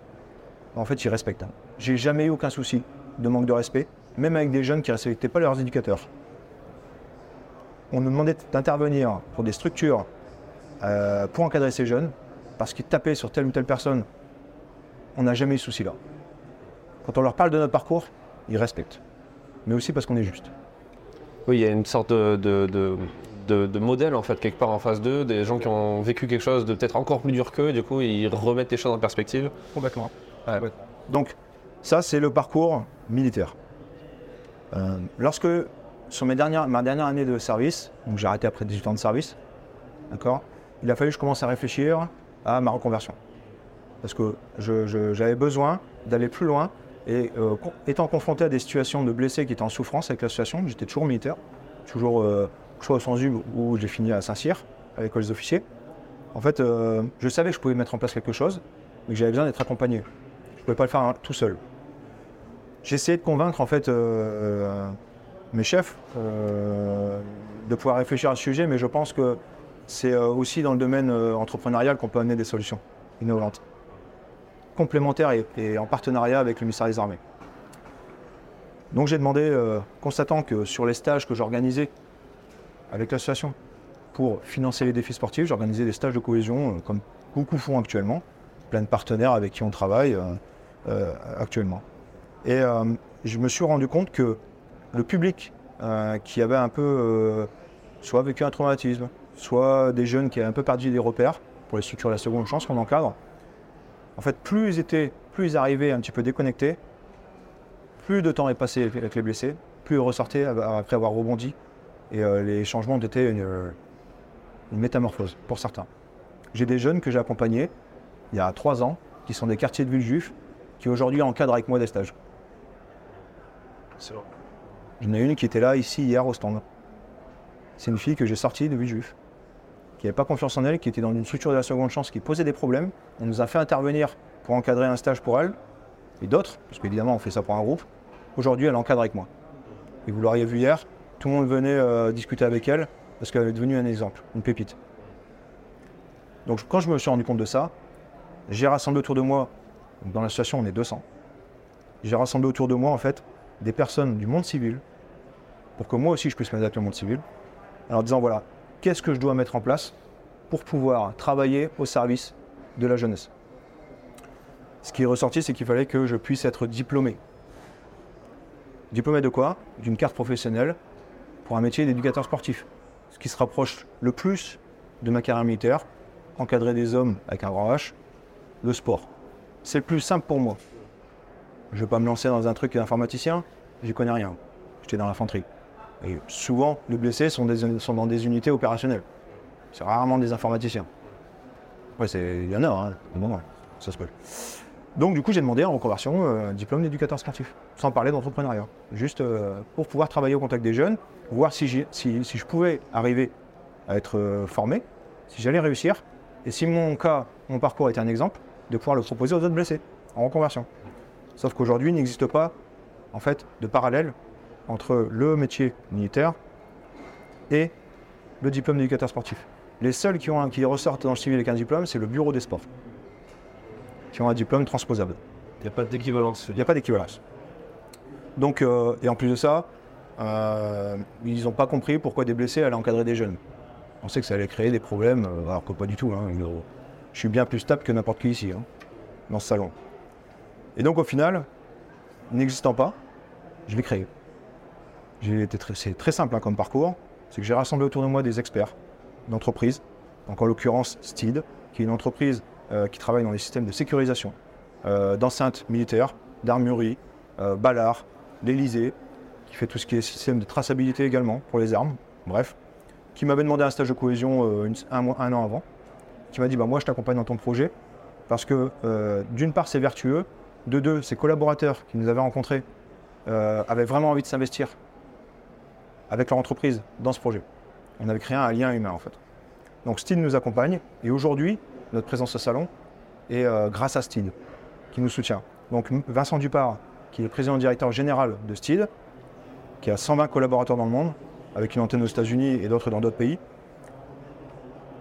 en fait, ils respectent. J'ai jamais eu aucun souci de manque de respect, même avec des jeunes qui ne respectaient pas leurs éducateurs. On nous demandait d'intervenir pour des structures euh, pour encadrer ces jeunes, parce qu'ils tapaient sur telle ou telle personne. On n'a jamais eu ce souci-là. Quand on leur parle de notre parcours, ils respectent. Mais aussi parce qu'on est juste. Oui, il y a une sorte de, de, de, de- de modèle en fait quelque part en face d'eux, des gens qui ont vécu quelque chose de peut-être encore plus dur qu'eux, du coup ils remettent les choses en perspective. Complètement. Ouais. Donc, ça, c'est le parcours militaire. Euh, lorsque, sur mes dernières, ma dernière année de service, donc j'ai arrêté après 18 ans de service, d'accord, il a fallu que je commence à réfléchir à ma reconversion. Parce que j'avais besoin d'aller plus loin et euh, étant confronté à des situations de blessés qui étaient en souffrance avec l'association, j'étais toujours militaire, toujours euh, soit au sens où j'ai fini à Saint-Cyr, l'école des officiers. En fait, euh, je savais que je pouvais mettre en place quelque chose, mais que j'avais besoin d'être accompagné. Je ne pouvais pas le faire hein, tout seul. J'ai essayé de convaincre en fait euh, mes chefs de pouvoir réfléchir à ce sujet, mais je pense que c'est euh, aussi dans le domaine euh, entrepreneurial qu'on peut amener des solutions innovantes, complémentaires et, en partenariat avec le ministère des Armées. Donc j'ai demandé, euh, constatant que sur les stages que j'organisais avec l'association pour financer les défis sportifs, j'organisais des stages de cohésion comme beaucoup font actuellement, plein de partenaires avec qui on travaille actuellement. Et je me suis rendu compte que le public qui avait un peu soit vécu un traumatisme, soit des jeunes qui avaient un peu perdu des repères pour les structures de la seconde chance qu'on encadre, en fait, plus ils étaient, plus ils arrivaient un petit peu déconnectés, plus de temps est passé avec les blessés, plus ils ressortaient après avoir rebondi. Et euh, les changements ont été une, une métamorphose pour certains. J'ai des jeunes que j'ai accompagnés il y a trois ans, qui sont des quartiers de Villejuif, qui aujourd'hui encadrent avec moi des stages. J'en ai une qui était là ici hier au stand. C'est une fille que j'ai sortie de Villejuif, qui n'avait pas confiance en elle, qui était dans une structure de la seconde chance, qui posait des problèmes. On nous a fait intervenir pour encadrer un stage pour elle, et d'autres, parce qu'évidemment on fait ça pour un groupe. Aujourd'hui, elle encadre avec moi. Et vous l'auriez vu hier, tout le monde venait euh, discuter avec elle, parce qu'elle est devenue un exemple, une pépite. Donc quand je me suis rendu compte de ça, j'ai rassemblé autour de moi, dans l'association on est 200, j'ai rassemblé autour de moi en fait des personnes du monde civil, pour que moi aussi je puisse m'adapter au monde civil, en disant voilà, qu'est-ce que je dois mettre en place pour pouvoir travailler au service de la jeunesse? Ce qui est ressorti, c'est qu'il fallait que je puisse être diplômé. Diplômé de quoi? D'une carte professionnelle pour un métier d'éducateur sportif. Ce qui se rapproche le plus de ma carrière militaire, encadrer des hommes avec un grand H, le sport. C'est le plus simple pour moi. Je ne vais pas me lancer dans un truc d'informaticien, j'y connais rien. J'étais dans l'infanterie. Et souvent, les blessés sont, dans des unités opérationnelles. C'est rarement des informaticiens. Ouais, il y en a, hein, bon, ça se peut. Donc, du coup, j'ai demandé en reconversion euh, diplôme d'éducateur sportif, sans parler d'entrepreneuriat. Juste euh, pour pouvoir travailler au contact des jeunes, voir si je pouvais arriver à être euh, formé, si j'allais réussir, et si mon cas, mon parcours était un exemple, de pouvoir le proposer aux autres blessés en reconversion. Sauf qu'aujourd'hui, il n'existe pas, en fait, de parallèle entre le métier militaire et le diplôme d'éducateur sportif. Les seuls qui, ont qui ressortent dans le civil avec un diplôme, c'est le bureau des sports, qui ont un diplôme transposable. Il n'y a pas d'équivalence. Il n'y a pas d'équivalence. Donc, euh, et en plus de ça, euh, ils n'ont pas compris pourquoi des blessés allaient encadrer des jeunes. On sait que ça allait créer des problèmes, euh, alors que pas du tout. Hein, je suis bien plus stable que n'importe qui ici, hein, dans ce salon. Et donc au final, n'existant pas, je l'ai créé. C'est très simple hein, comme parcours. C'est que j'ai rassemblé autour de moi des experts d'entreprise, donc en l'occurrence STID, qui est une entreprise euh, qui travaille dans les systèmes de sécurisation, euh, d'enceintes militaires, d'armurerie, euh, Ballard, l'Elysée, qui fait tout ce qui est système de traçabilité également pour les armes, bref, qui m'avait demandé un stage de cohésion un, un, an avant, qui m'a dit bah, Moi, je t'accompagne dans ton projet, parce que d'une part, c'est vertueux, de deux, ses collaborateurs qui nous avaient rencontrés avaient vraiment envie de s'investir avec leur entreprise dans ce projet. On avait créé un lien humain en fait. Donc Steed nous accompagne et aujourd'hui, notre présence au salon est euh, grâce à Steed qui nous soutient. Donc Vincent Dupart, qui est le président directeur général de Steed, qui a 120 collaborateurs dans le monde, avec une antenne aux États-Unis et d'autres dans d'autres pays,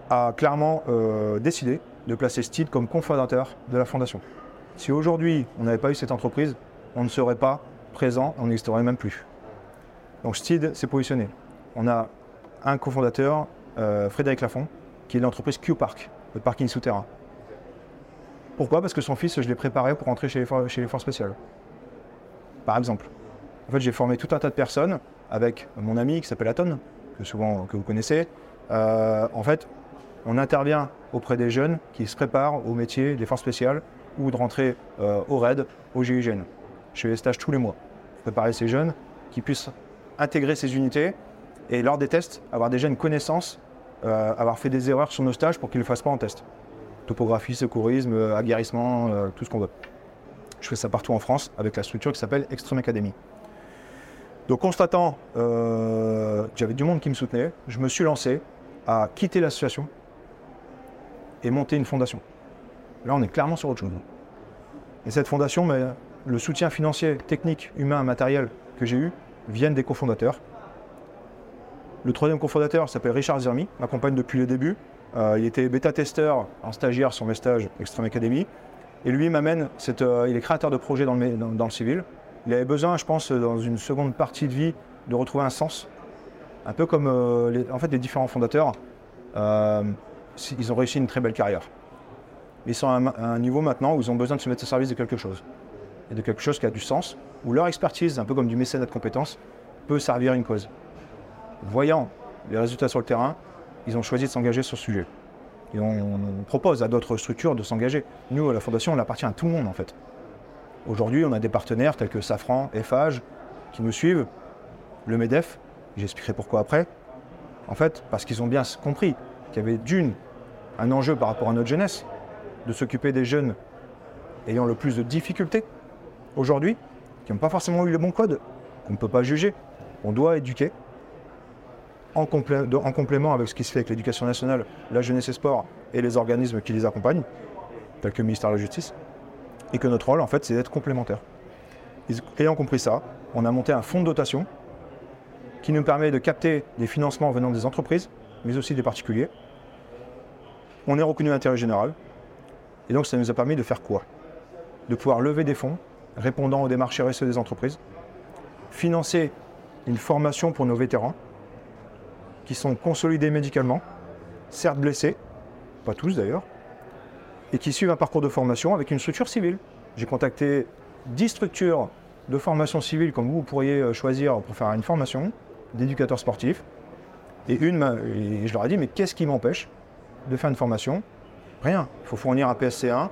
a clairement euh, décidé de placer Steed comme cofondateur de la fondation. Si aujourd'hui on n'avait pas eu cette entreprise, on ne serait pas présent, on n'existerait même plus. Donc Steed s'est positionné. On a un cofondateur, euh, Frédéric Lafont, qui est l'entreprise Q-Park, le parking souterrain. Pourquoi? Parce que son fils, je l'ai préparé pour rentrer chez les, les forces spéciales. Par exemple. En fait, j'ai formé tout un tas de personnes avec mon ami qui s'appelle Aton, que souvent que vous connaissez. Euh, en fait, on intervient auprès des jeunes qui se préparent au métier des forces spéciales ou de rentrer euh, au RAID, au GIGN. Je fais des stages tous les mois préparer ces jeunes qui puissent intégrer ces unités et lors des tests, avoir déjà une connaissance, euh, avoir fait des erreurs sur nos stages pour qu'ils ne le fassent pas en test. Topographie, secourisme, euh, aguerrissement, euh, tout ce qu'on veut. Je fais ça partout en France avec la structure qui s'appelle Extreme Academy. Donc constatant que j'avais du monde qui me soutenait, je me suis lancé à quitter l'association et monter une fondation. Là, on est clairement sur autre chose. Et cette fondation, mais le soutien financier, technique, humain, matériel que j'ai eu, viennent des cofondateurs. Le troisième cofondateur s'appelle Richard Zermi, m'accompagne depuis le début. Euh, il était bêta-testeur en stagiaire sur mes stages Extreme Academy. Et lui m'amène, euh, il est créateur de projets dans le, civil. Il avait besoin, je pense, dans une seconde partie de vie, de retrouver un sens. Un peu comme euh, les, en fait, les différents fondateurs, ils ont réussi une très belle carrière. Ils sont à un niveau maintenant où ils ont besoin de se mettre au service de quelque chose. Et de quelque chose qui a du sens où leur expertise, un peu comme du mécénat de compétences, peut servir une cause. Voyant les résultats sur le terrain, ils ont choisi de s'engager sur ce sujet. Et on, propose à d'autres structures de s'engager. Nous, à la Fondation, on appartient à tout le monde en fait. Aujourd'hui, on a des partenaires tels que Safran, FH, qui nous suivent, le MEDEF, j'expliquerai pourquoi après. En fait, parce qu'ils ont bien compris qu'il y avait d'une, un enjeu par rapport à notre jeunesse, de s'occuper des jeunes ayant le plus de difficultés aujourd'hui, qui n'ont pas forcément eu le bon code, qu'on ne peut pas juger. On doit éduquer. En, complément avec ce qui se fait avec l'éducation nationale, la jeunesse et sport et les organismes qui les accompagnent, tels que le ministère de la Justice, et que notre rôle, en fait, c'est d'être complémentaire. Ayant compris ça, on a monté un fonds de dotation qui nous permet de capter des financements venant des entreprises, mais aussi des particuliers. On est reconnu d'intérêt général, et donc ça nous a permis de faire quoi? De pouvoir lever des fonds répondant aux démarches RSE des entreprises, financer une formation pour nos vétérans qui sont consolidés médicalement, certes blessés, pas tous d'ailleurs, et qui suivent un parcours de formation avec une structure civile. J'ai contacté 10 structures de formation civile comme vous, pourriez euh, choisir pour faire une formation d'éducateur sportif. Et une, et je leur ai dit, mais qu'est-ce qui m'empêche de faire une formation? Rien. Il faut fournir un PSC1.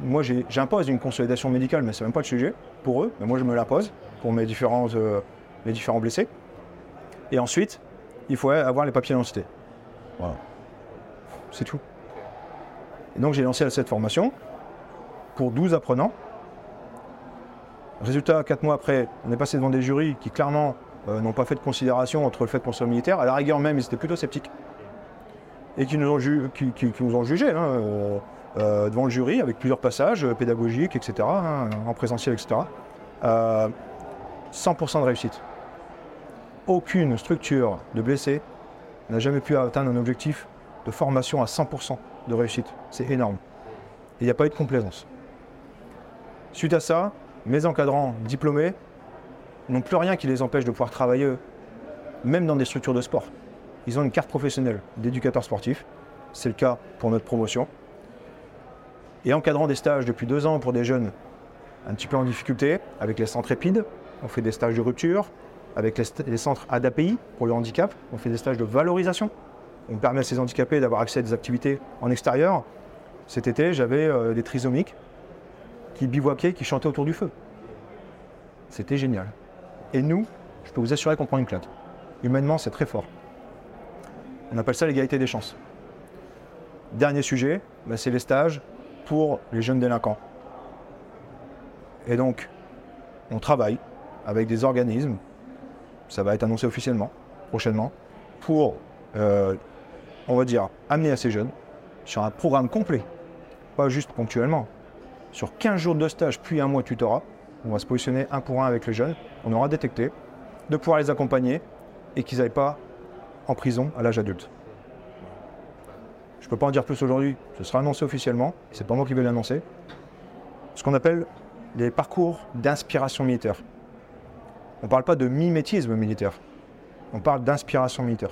Moi, j'impose une consolidation médicale, mais c'est même pas le sujet pour eux. Mais moi, je me l'impose pour mes différents, euh, mes différents blessés. Et ensuite, il faut avoir les papiers d'identité. Voilà. C'est tout. Et donc, j'ai lancé cette formation pour 12 apprenants. Résultat, 4 mois après, on est passé devant des jurys qui clairement euh, n'ont pas fait de considération entre le fait qu'on soit militaire. À la rigueur même, ils étaient plutôt sceptiques. Et qui nous ont jugés hein, euh, euh, devant le jury avec plusieurs passages euh, pédagogiques, etc., hein, en présentiel, etc. Euh, 100% de réussite. Aucune structure de blessés n'a jamais pu atteindre un objectif de formation à 100% de réussite. C'est énorme. Il n'y a pas eu de complaisance. Suite à ça, mes encadrants diplômés n'ont plus rien qui les empêche de pouvoir travailler, même dans des structures de sport. Ils ont une carte professionnelle d'éducateur sportif. C'est le cas pour notre promotion. Et encadrant des stages depuis deux ans pour des jeunes un petit peu en difficulté, avec les centres épides, on fait des stages de rupture, avec les, centres ADAPI pour le handicap, on fait des stages de valorisation. On permet à ces handicapés d'avoir accès à des activités en extérieur. Cet été, j'avais euh, des trisomiques qui bivouaquaient, qui chantaient autour du feu. C'était génial. Et nous, je peux vous assurer qu'on prend une claque. Humainement, c'est très fort. On appelle ça l'égalité des chances. Dernier sujet, bah, c'est les stages pour les jeunes délinquants. Et donc, on travaille avec des organismes, ça va être annoncé officiellement, prochainement, pour, euh, on va dire, amener à ces jeunes sur un programme complet, pas juste ponctuellement, sur 15 jours de stage puis un mois de tutorat, on va se positionner un pour un avec les jeunes, on aura détecté, de pouvoir les accompagner et qu'ils n'aillent pas en prison à l'âge adulte. Je ne peux pas en dire plus aujourd'hui, ce sera annoncé officiellement, c'est pas moi qui vais l'annoncer. Ce qu'on appelle les parcours d'inspiration militaire. On ne parle pas de mimétisme militaire, on parle d'inspiration militaire.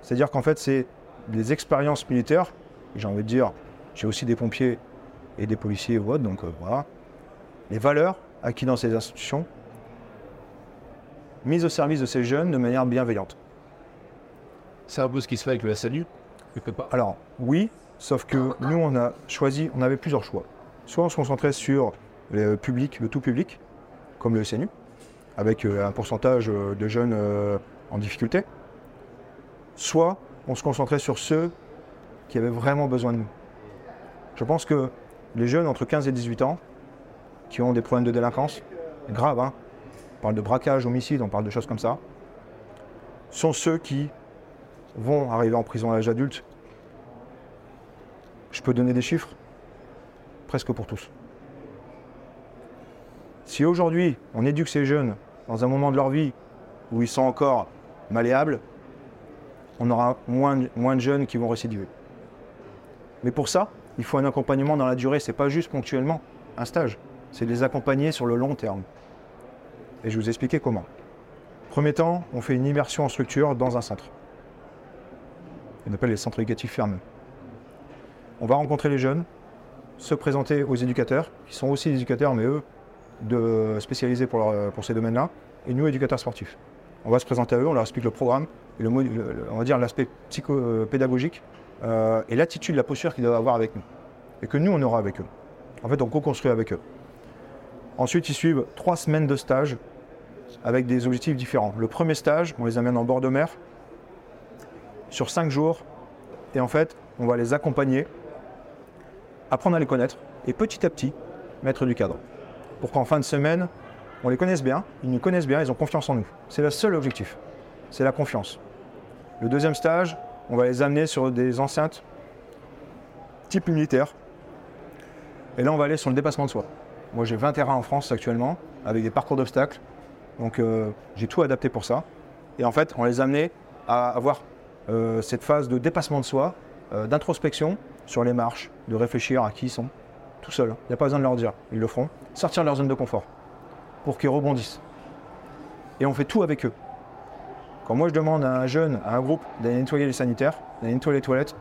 C'est-à-dire qu'en fait, c'est des expériences militaires, j'ai envie de dire, j'ai aussi des pompiers et des policiers ou autres, donc euh, voilà. Les valeurs acquises dans ces institutions, mises au service de ces jeunes de manière bienveillante. C'est un peu ce qui se fait avec le SNU, Alors, oui, sauf que nous, on a choisi, on avait plusieurs choix. Soit on se concentrait sur le public, le tout public, comme le SNU, avec euh, un pourcentage euh, de jeunes euh, en difficulté. Soit on se concentrait sur ceux qui avaient vraiment besoin de nous. Je pense que les jeunes entre 15 et 18 ans, qui ont des problèmes de délinquance, graves, hein, on parle de braquage, homicide, on parle de choses comme ça, sont ceux qui vont arriver en prison à l'âge adulte. Je peux donner des chiffres Presque pour tous. Si aujourd'hui on éduque ces jeunes dans un moment de leur vie où ils sont encore malléables, on aura moins, de- jeunes qui vont récidiver. Mais pour ça, il faut un accompagnement dans la durée. C'est pas juste ponctuellement un stage, c'est de les accompagner sur le long terme. Et je vais vous expliquer comment. Premier temps, on fait une immersion en structure dans un centre. On appelle les centres éducatifs fermés. On va rencontrer les jeunes, se présenter aux éducateurs, qui sont aussi des éducateurs, mais eux, de, spécialisés pour, ces domaines-là, et nous, éducateurs sportifs. On va se présenter à eux, on leur explique le programme, et le, le- on va dire l'aspect psycho-pédagogique, euh, et l'attitude, la posture qu'ils doivent avoir avec nous, et que nous, on aura avec eux. En fait, on co-construit avec eux. Ensuite, ils suivent trois semaines de stage avec des objectifs différents. Le premier stage, on les amène en bord de mer, sur cinq jours, et en fait, on va les accompagner, apprendre à les connaître, et petit à petit, mettre du cadre. Pour qu'en fin de semaine, on les connaisse bien, ils nous connaissent bien, ils ont confiance en nous. C'est le seul objectif, c'est la confiance. Le deuxième stage, on va les amener sur des enceintes type militaire. Et là, on va aller sur le dépassement de soi. Moi, j'ai 20 terrains en France actuellement, avec des parcours d'obstacles. Donc, euh, j'ai tout adapté pour ça. Et en fait, on les a amenés à avoir cette phase de dépassement de soi, euh, d'introspection sur les marches, de réfléchir à qui ils sont, tout seuls. Il n'y a pas besoin de leur dire, ils le feront. Sortir de leur zone de confort pour qu'ils rebondissent. Et on fait tout avec eux. Quand moi je demande à un jeune, à un groupe d'aller nettoyer les sanitaires, d'aller nettoyer les toilettes,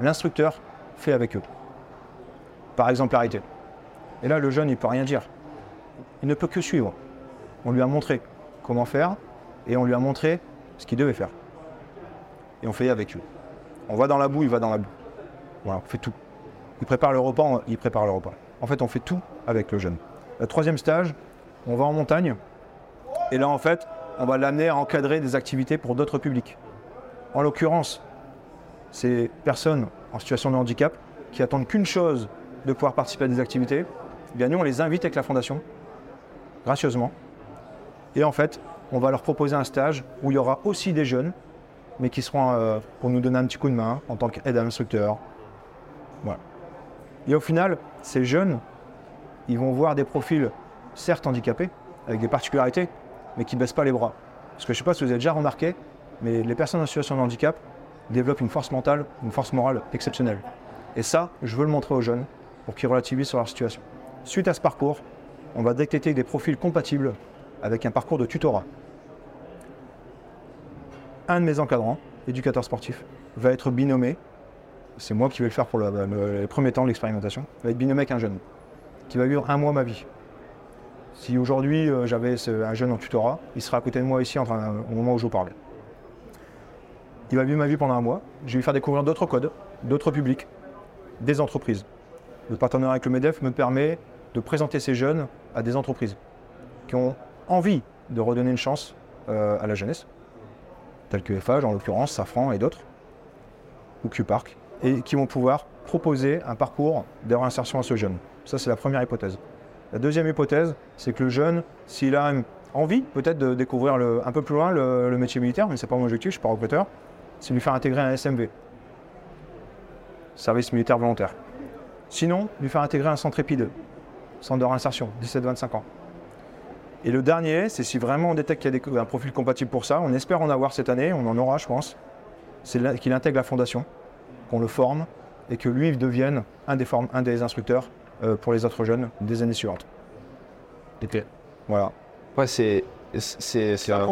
l'instructeur fais avec eux. Par exemplarité. Et là, le jeune, il ne peut rien dire. Il ne peut que suivre. On lui a montré comment faire et on lui a montré ce qu'il devait faire. Et on fait avec lui. On va dans la boue, il va dans la boue. Voilà, on fait tout. Il prépare le repas, il prépare le repas. En fait, on fait tout avec le jeune. Le troisième stage, on va en montagne. Et là, en fait, on va l'amener à encadrer des activités pour d'autres publics. En l'occurrence, ces personnes en situation de handicap qui attendent qu'une chose de pouvoir participer à des activités, eh bien nous, on les invite avec la fondation, gracieusement. Et en fait, on va leur proposer un stage où il y aura aussi des jeunes, mais qui seront euh, pour nous donner un petit coup de main en tant qu'aide à l'instructeur. Et au final, ces jeunes, ils vont voir des profils certes handicapés, avec des particularités, mais qui ne baissent pas les bras. Parce que je ne sais pas si vous avez déjà remarqué, mais les personnes en situation de handicap développent une force mentale, une force morale exceptionnelle. Et ça, je veux le montrer aux jeunes pour qu'ils relativisent sur leur situation. Suite à ce parcours, on va détecter des profils compatibles avec un parcours de tutorat. Un de mes encadrants, éducateur sportif, va être binômé. C'est moi qui vais le faire pour le, les premiers temps de l'expérimentation. Va être binômé avec un jeune qui va vivre un mois ma vie. Si aujourd'hui euh, j'avais un jeune en tutorat, il serait à côté de moi ici en au moment où je vous parlais. Il va vivre ma vie pendant un mois. Je vais lui faire découvrir d'autres codes, d'autres publics, des entreprises. Le partenariat avec le MEDEF me permet de présenter ces jeunes à des entreprises qui ont envie de redonner une chance euh, à la jeunesse, telles que FH en l'occurrence, Safran et d'autres, ou Q-Park, et qui vont pouvoir proposer un parcours de réinsertion à ce jeune. Ça, c'est la première hypothèse. La deuxième hypothèse, c'est que le jeune, s'il a envie peut-être de découvrir un peu plus loin le, métier militaire, mais ce n'est pas mon objectif, je ne suis pas recruteur, c'est lui faire intégrer un SMV, service militaire volontaire. Sinon, lui faire intégrer un centre épide, centre de réinsertion, 17-25 ans. Et le dernier, c'est si vraiment on détecte qu'il y a un profil compatible pour ça, on espère en avoir cette année, on en aura je pense, c'est qu'il intègre la fondation, qu'on le forme et que lui devienne un des, un des instructeurs euh, pour les autres jeunes des années suivantes. Ok. Voilà. Ouais, c'est c'est un,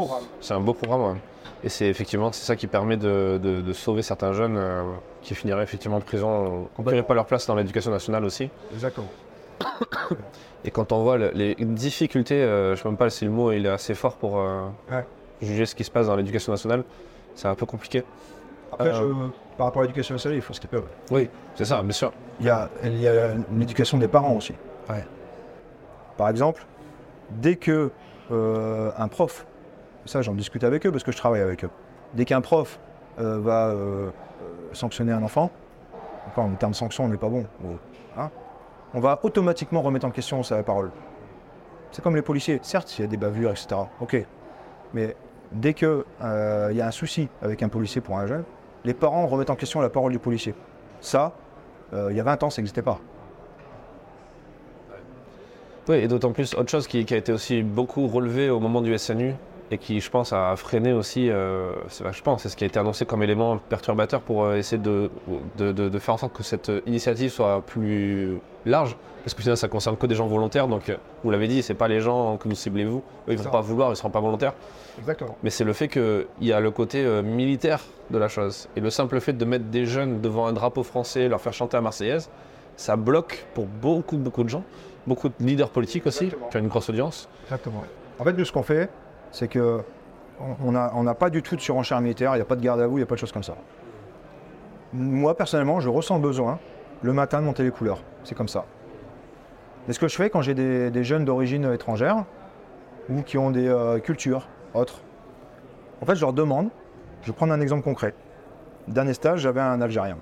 un, beau programme. Et c'est effectivement c'est ça qui permet de, de, sauver certains jeunes euh, qui finiraient effectivement en prison, qui n'auraient pas leur place dans l'éducation nationale aussi. Exactement. Et quand on voit les difficultés, euh, je ne sais même pas si le mot il est assez fort pour juger ce qui se passe dans l'éducation nationale, c'est un peu compliqué. Après, je, par rapport à l'éducation nationale, il faut ce qu'il peut. Oui, c'est ça, bien sûr. Il y a, il y a l'éducation des parents aussi. Par exemple, dès que euh, un prof, ça j'en discute avec eux parce que je travaille avec eux, dès qu'un prof euh, va euh, sanctionner un enfant, en termes de sanction on n'est pas bon, hein, on va automatiquement remettre en question sa parole. C'est comme les policiers, certes il y a des bavures, etc. Ok, mais dès qu'il y a un souci avec un policier pour un jeune, les parents remettent en question la parole du policier. Ça, euh, il y a 20 ans, ça n'existait pas. Oui, et d'autant plus, autre chose qui, a été aussi beaucoup relevé au moment du SNU, et qui, je pense, a freiné aussi, euh, je pense, c'est ce qui a été annoncé comme élément perturbateur pour euh, essayer de, de, faire en sorte que cette initiative soit plus large, parce que sinon ça concerne que des gens volontaires, donc vous l'avez dit, c'est pas les gens que vous ciblez vous, ils ne vont pas vouloir, ils ne seront pas volontaires. Exactement. Mais c'est le fait qu'il y a le côté militaire de la chose, et le simple fait de mettre des jeunes devant un drapeau français, leur faire chanter à Marseillaise, ça bloque pour beaucoup, beaucoup de gens, beaucoup de leaders politiques aussi, qui ont une grosse audience. Exactement. En fait, nous, ce qu'on fait, c'est que on n'a pas du tout de surenchère militaire, il n'y a pas de garde à vous, il n'y a pas de choses comme ça. Moi, personnellement, je ressens le besoin le matin de monter les couleurs. C'est comme ça. Et ce que je fais quand j'ai des, jeunes d'origine étrangère ou qui ont des euh, cultures autres, en fait, je leur demande, je vais prendre un exemple concret. Dernier stage, j'avais un Algérien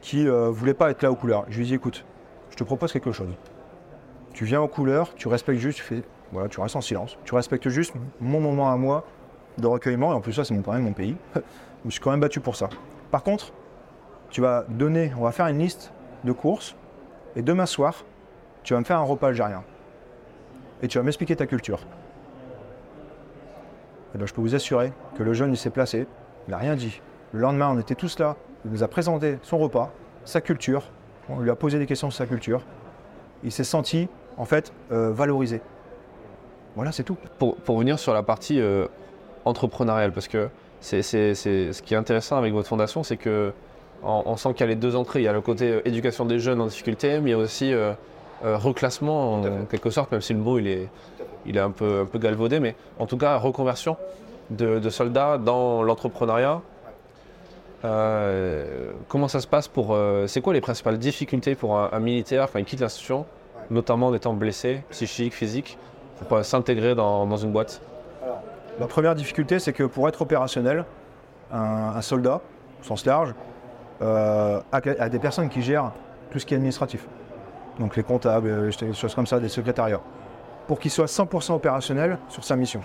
qui ne euh, voulais pas être là aux couleurs. Je lui dis écoute, je te propose quelque chose. Tu viens aux couleurs, tu respectes juste, tu fais voilà, tu restes en silence. Tu respectes juste mon moment à moi de recueillement. Et en plus, ça, c'est mon, quand mon pays. je me suis quand même battu pour ça. Par contre, tu vas donner, on va faire une liste de courses. Et demain soir, tu vas me faire un repas algérien. Et tu vas m'expliquer ta culture. Et ben, je peux vous assurer que le jeune, il s'est placé. Il n'a rien dit. Le lendemain, on était tous là. Il nous a présenté son repas, sa culture. On lui a posé des questions sur sa culture. Il s'est senti, en fait, euh, valorisé. Voilà, c'est tout. Pour, pour, venir sur la partie euh, entrepreneuriale, parce que c'est, ce qui est intéressant avec votre fondation, c'est que on, on sent qu'il y a les deux entrées. Il y a le côté euh, éducation des jeunes en difficulté, mais il y a aussi euh, reclassement en, en quelque sorte, même si le mot il est, il est un, peu, un peu galvaudé, mais en tout cas reconversion de, de soldats dans l'entrepreneuriat. Euh, comment ça se passe pour. euh, c'est quoi les principales difficultés pour un, un militaire quand il quitte l'institution, notamment en étant blessé, psychique, physique, pour euh, s'intégrer dans, une boîte La première difficulté, c'est que pour être opérationnel, un, soldat, au sens large, euh, a, des personnes qui gèrent tout ce qui est administratif. Donc les comptables, euh, des choses comme ça, des secrétariats. Pour qu'il soit 100% opérationnel sur sa mission.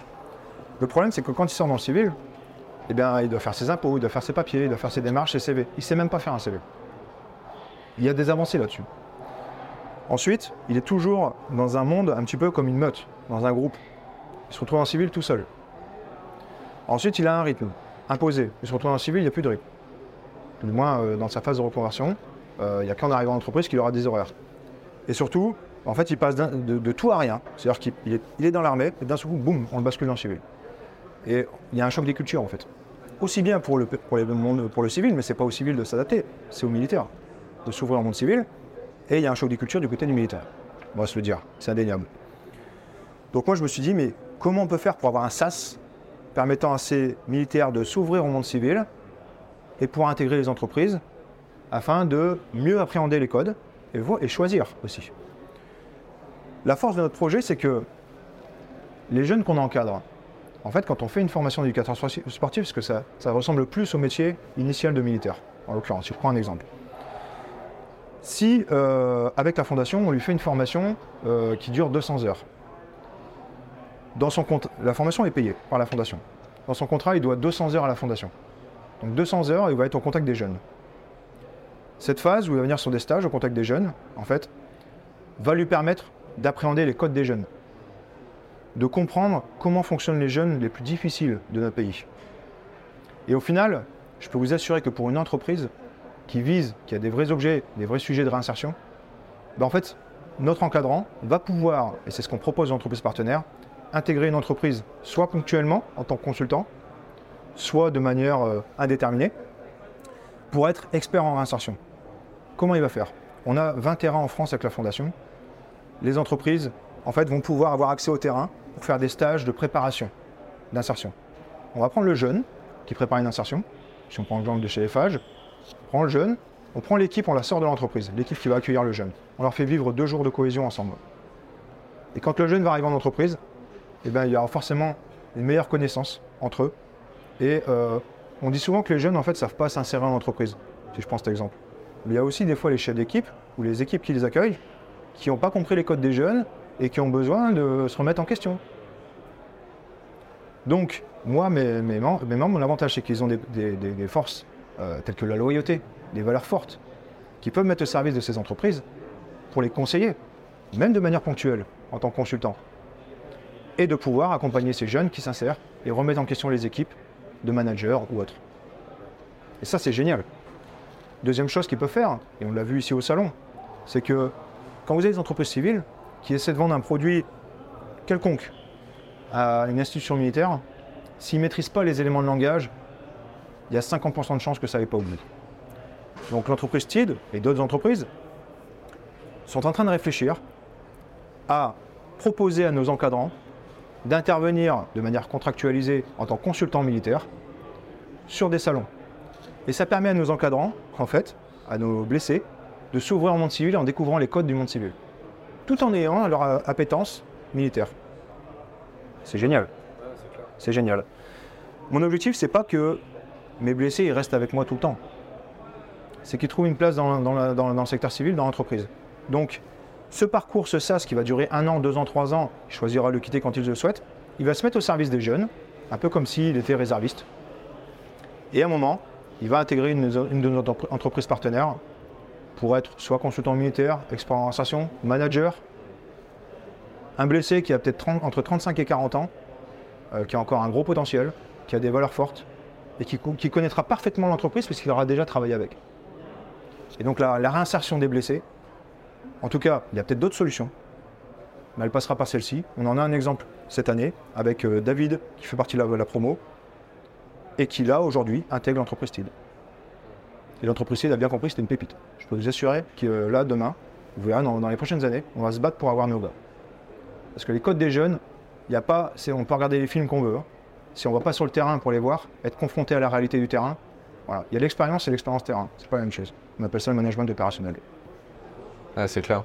Le problème, c'est que quand il sort dans le civil, eh bien, il doit faire ses impôts, il doit faire ses papiers, il doit faire ses démarches, ses CV. Il ne sait même pas faire un CV. Il y a des avancées là-dessus. Ensuite, il est toujours dans un monde un petit peu comme une meute, dans un groupe. Il se retrouve en civil tout seul. Ensuite, il a un rythme imposé. Il se retrouve en civil, il n'y a plus de rythme. Du moins, euh, dans sa phase de reconversion, euh, il n'y a qu'en arrivant en entreprise qu'il aura des horaires. Et surtout, en fait, il passe de, tout à rien. C'est-à-dire qu'il il est, dans l'armée, et d'un seul coup, boum, on le bascule dans le civil. Et il y a un choc des cultures, en fait. Aussi bien pour le, pour le civil, mais c'est pas au civil de s'adapter, c'est au militaire de s'ouvrir au monde civil. Et il y a un choc des cultures du côté du militaire. On va se le dire, c'est indéniable. Donc moi, je me suis dit, mais comment on peut faire pour avoir un SAS permettant à ces militaires de s'ouvrir au monde civil et pour intégrer les entreprises afin de mieux appréhender les codes et, choisir aussi. La force de notre projet, c'est que les jeunes qu'on encadre, en fait, quand on fait une formation d'éducateur sporti- sportif, parce que ça, ça ressemble plus au métier initial de militaire, en l'occurrence, je prends un exemple. Si, euh, avec la fondation, on lui fait une formation euh, qui dure 200 heures, dans son la formation est payée par la fondation. Dans son contrat, il doit 200 heures à la fondation. Donc 200 heures, il va être au contact des jeunes. Cette phase où il va venir sur des stages au contact des jeunes, en fait, va lui permettre d'appréhender les codes des jeunes, de comprendre comment fonctionnent les jeunes les plus difficiles de notre pays. Et au final, je peux vous assurer que pour une entreprise qui vise, qui a des vrais objets, des vrais sujets de réinsertion, ben en fait, notre encadrant va pouvoir, et c'est ce qu'on propose aux entreprises partenaires, intégrer une entreprise soit ponctuellement en tant que consultant, soit de manière euh, indéterminée, pour être expert en réinsertion. Comment il va faire? On a 20 terrains en France avec la fondation. Les entreprises, en fait, vont pouvoir avoir accès au terrain pour faire des stages de préparation d'insertion. On va prendre le jeune qui prépare une insertion. Si on prend l'exemple de chez FH, on prend le jeune, on prend l'équipe, on la sort de l'entreprise, l'équipe qui va accueillir le jeune. On leur fait vivre deux jours de cohésion ensemble. Et quand le jeune va arriver en entreprise, eh ben, il y aura forcément une meilleure connaissance entre eux. Et euh, on dit souvent que les jeunes, ne savent pas s'insérer en entreprise, si je prends cet exemple. Mais il y a aussi des fois les chefs d'équipe ou les équipes qui les accueillent qui n'ont pas compris les codes des jeunes et qui ont besoin de se remettre en question. Donc, moi, mes, mes mem- mes membres, mon avantage, c'est qu'ils ont des forces euh, telles que la loyauté, des valeurs fortes, qui peuvent mettre au service de ces entreprises pour les conseiller, même de manière ponctuelle, en tant que consultant, et de pouvoir accompagner ces jeunes qui s'insèrent et remettre en question les équipes de managers ou autres. Et ça, c'est génial. Deuxième chose qu'ils peuvent faire, et on l'a vu ici au salon, c'est que quand vous avez des entreprises civiles qui essaient de vendre un produit quelconque à une institution militaire, s'ils ne maîtrisent pas les éléments de langage, il y a 50% de chances que ça n'aille pas bout. Donc l'entreprise TID et d'autres entreprises sont en train de réfléchir à proposer à nos encadrants d'intervenir de manière contractualisée en tant que consultant militaire sur des salons. Et ça permet à nos encadrants, en fait, à nos blessés, de s'ouvrir au monde civil en découvrant les codes du monde civil. Tout en ayant leur euh, appétence militaire. C'est génial. C'est génial. Mon objectif, c'est pas que mes blessés ils restent avec moi tout le temps. C'est qu'ils trouvent une place dans, dans la- dans- dans le secteur civil, dans l'entreprise. Donc, ce parcours, ce SAS qui va durer un an, deux ans, trois ans, il choisira de le quitter quand il le souhaite, il va se mettre au service des jeunes, un peu comme s'il était réserviste. Et à un moment, il va intégrer une, de nos entre- entreprises partenaires pour être soit consultant militaire, expert en manager, un blessé qui a peut-être 30 entre 35 et 40 ans, euh, qui a encore un gros potentiel, qui a des valeurs fortes et qui, co- qui connaîtra parfaitement l'entreprise puisqu'il aura déjà travaillé avec. Et donc la réinsertion des blessés, en tout cas, il y a peut-être d'autres solutions, mais elle passera par celle-ci. On en a un exemple cette année avec euh, David qui fait partie de la, promo et qui là aujourd'hui intègre l'entreprise TID. Et l'entreprise il a bien compris que c'était une pépite. Je peux vous assurer que euh, là, demain, vous verrez, dans, les prochaines années, on va se battre pour avoir nos gars. Parce que les codes des jeunes, y a pas, on peut regarder les films qu'on veut. hein. Si on ne va pas sur le terrain pour les voir, être confronté à la réalité du terrain, voilà. Il y a l'expérience et l'expérience terrain. C'est pas la même chose. On appelle ça le management opérationnel. Ah, c'est clair.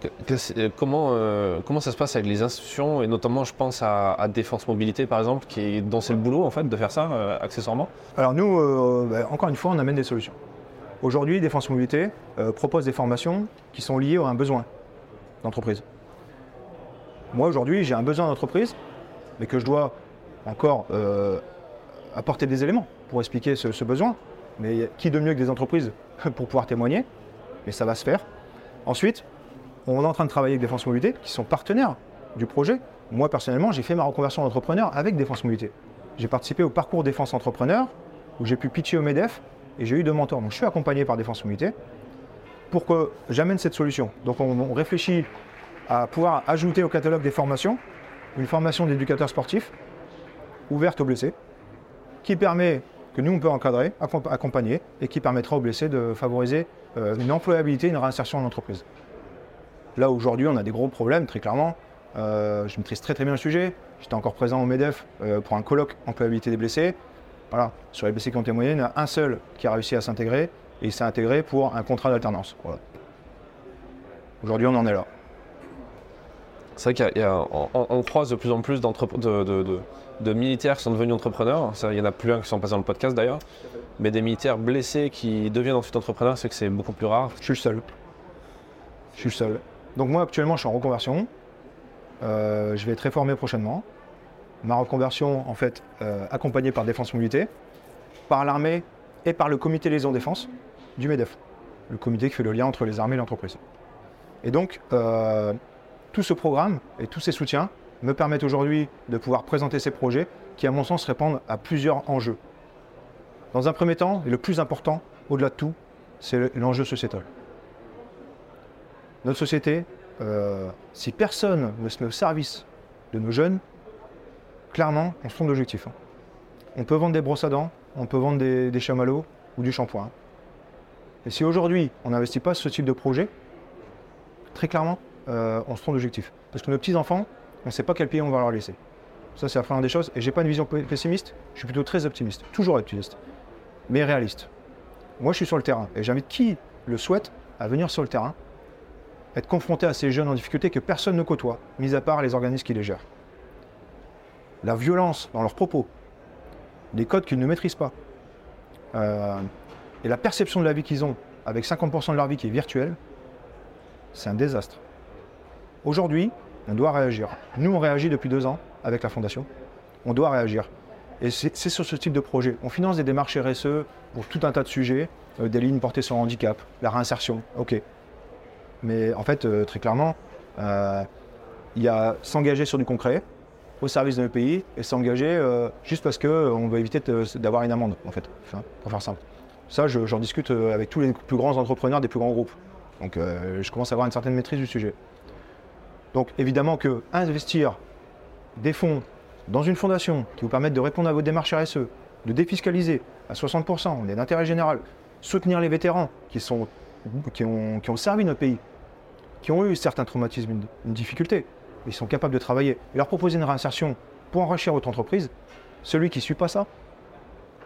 Que- que c'est- euh, comment, euh, comment ça se passe avec les institutions et notamment je pense à, à Défense Mobilité par exemple qui est, dont c'est le boulot en fait de faire ça euh, accessoirement? Alors nous, euh, bah, encore une fois, on amène des solutions. Aujourd'hui, Défense Mobilité euh, propose des formations qui sont liées à un besoin d'entreprise. Moi, aujourd'hui, j'ai un besoin d'entreprise, mais que je dois encore euh, apporter des éléments pour expliquer ce, ce besoin. Mais qui de mieux que des entreprises pour pouvoir témoigner? Mais ça va se faire. Ensuite, on est en train de travailler avec Défense Mobilité, qui sont partenaires du projet. Moi, personnellement, j'ai fait ma reconversion d'entrepreneur avec Défense Mobilité. J'ai participé au parcours Défense Entrepreneur, où j'ai pu pitcher au MEDEF, et j'ai eu deux mentors. Donc, je suis accompagné par Défense Mobilité pour que j'amène cette solution. Donc, on, on réfléchit à pouvoir ajouter au catalogue des formations une formation d'éducateur sportif ouverte aux blessés, qui permet que nous, on peut encadrer, accomp- accompagner, et qui permettra aux blessés de favoriser euh, une employabilité, une réinsertion en entreprise. Là, aujourd'hui, on a des gros problèmes, très clairement. Euh, je maîtrise très très bien le sujet. J'étais encore présent au MEDEF euh, pour un colloque employabilité des blessés. Voilà, sur les blessés qui ont témoigné, il y en a un seul qui a réussi à s'intégrer, et il s'est intégré pour un contrat d'alternance. Voilà. Aujourd'hui, on en est là. C'est vrai qu'il y a, on, on- on croise de plus en plus d'entrepre- de, de- de- de militaires qui sont devenus entrepreneurs. Il y en a plus un qui sont passés dans le podcast d'ailleurs. Mais des militaires blessés qui deviennent ensuite entrepreneurs, c'est que c'est beaucoup plus rare. Je suis le seul. Je suis le seul. Donc moi actuellement je suis en reconversion. Euh, je vais être réformé prochainement. Ma reconversion en fait euh, accompagnée par Défense Mobilité, par l'armée et par le comité liaison défense du MEDEF. Le comité qui fait le lien entre les armées et l'entreprise. Et donc euh, tout ce programme et tous ces soutiens me permettent aujourd'hui de pouvoir présenter ces projets qui à mon sens répondent à plusieurs enjeux. Dans un premier temps, et le plus important, au-delà de tout, c'est l'enjeu sociétal. Notre société, euh, si personne ne se met au service de nos jeunes, clairement, on se trompe d'objectif. hein. On peut vendre des brosses à dents, on peut vendre des, des chamallows ou du shampoing. Et si aujourd'hui, on n'investit pas ce type de projet, très clairement, euh, on se trompe d'objectif. Parce que nos petits-enfants, on ne sait pas quel pays on va leur laisser. Ça, c'est la première des choses. Et j'ai pas une vision pe- pessimiste, je suis plutôt très optimiste. Toujours optimiste, mais réaliste. Moi, je suis sur le terrain et j'invite qui le souhaite à venir sur le terrain, être confronté à ces jeunes en difficulté que personne ne côtoie, mis à part les organismes qui les gèrent. La violence dans leurs propos, les codes qu'ils ne maîtrisent pas, euh, et la perception de la vie qu'ils ont, avec 50% de leur vie qui est virtuelle, c'est un désastre. Aujourd'hui, on doit réagir. Nous, on réagit depuis deux ans avec la Fondation. On doit réagir. Et c'est sur ce type de projet. On finance des démarches RSE pour tout un tas de sujets, euh, des lignes portées sur le handicap, la réinsertion, ok. Mais en fait, euh, très clairement, euh, il y a s'engager sur du concret au service de notre pays et s'engager juste parce qu'on veut éviter d'avoir une amende, en fait, pour faire simple. Ça, je- j'en discute avec tous les plus grands entrepreneurs des plus grands groupes. Donc, je commence à avoir une certaine maîtrise du sujet. Donc, évidemment que investir des fonds dans une fondation qui vous permettent de répondre à vos démarches RSE, de défiscaliser à 60%, on est d'intérêt général, soutenir les vétérans qui, ont, servi notre pays, qui ont eu certains traumatismes, une, difficulté, ils sont capables de travailler, et leur proposer une réinsertion pour enrichir votre entreprise, celui qui ne suit pas ça,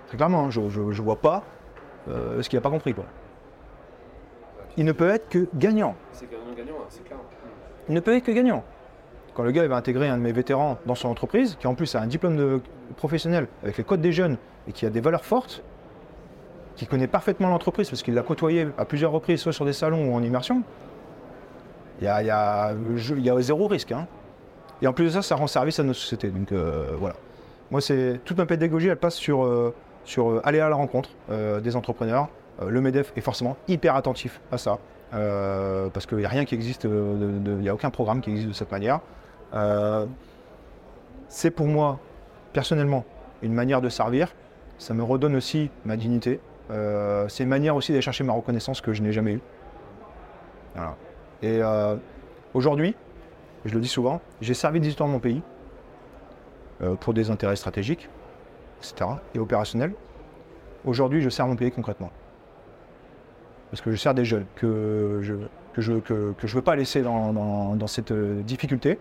très clairement, hein, je ne vois pas euh, ce qu'il n'a pas compris. Il ne peut être que gagnant. C'est gagnant-gagnant, c'est clair. Il ne peut être que gagnant. Quand le gars il va intégrer un de mes vétérans dans son entreprise, qui en plus a un diplôme professionnel avec les codes des jeunes et qui a des valeurs fortes, qui connaît parfaitement l'entreprise parce qu'il l'a côtoyé à plusieurs reprises, soit sur des salons ou en immersion, il y a, zéro risque. hein. Et en plus de ça, ça rend service à notre société. Donc euh, voilà. Moi, c'est toute ma pédagogie, elle passe sur, euh, euh, aller à la rencontre des entrepreneurs. Le MEDEF est forcément hyper attentif à ça. Euh, parce qu'il n'y a rien qui existe, euh, il n'y a aucun programme qui existe de cette manière. Euh, c'est pour moi, personnellement, une manière de servir. Ça me redonne aussi ma dignité. C'est une manière aussi d'aller chercher ma reconnaissance que je n'ai jamais eue. Et aujourd'hui, je le dis souvent, j'ai servi des histoires de mon pays pour des intérêts stratégiques, etc. et opérationnels. Aujourd'hui, je sers mon pays concrètement. Parce que je sers des jeunes que je que je que, je veux pas laisser dans, dans- dans cette euh, difficulté,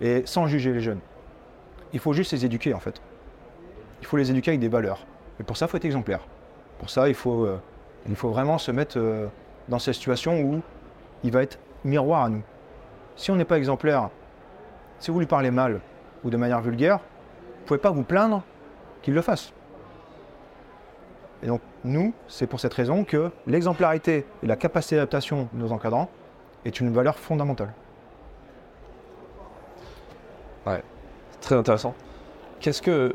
et sans juger les jeunes. Il faut juste les éduquer en fait. Il faut les éduquer avec des valeurs. Et pour ça, il faut être exemplaire. Pour ça, il faut, euh, il faut vraiment se mettre euh, dans cette situation où il va être miroir à nous. Si on n'est pas exemplaire, si vous lui parlez mal ou de manière vulgaire, vous ne pouvez pas vous plaindre qu'il le fasse. Et donc, nous, c'est pour cette raison que l'exemplarité et la capacité d'adaptation de nos encadrants est une valeur fondamentale. Très intéressant. Qu'est-ce que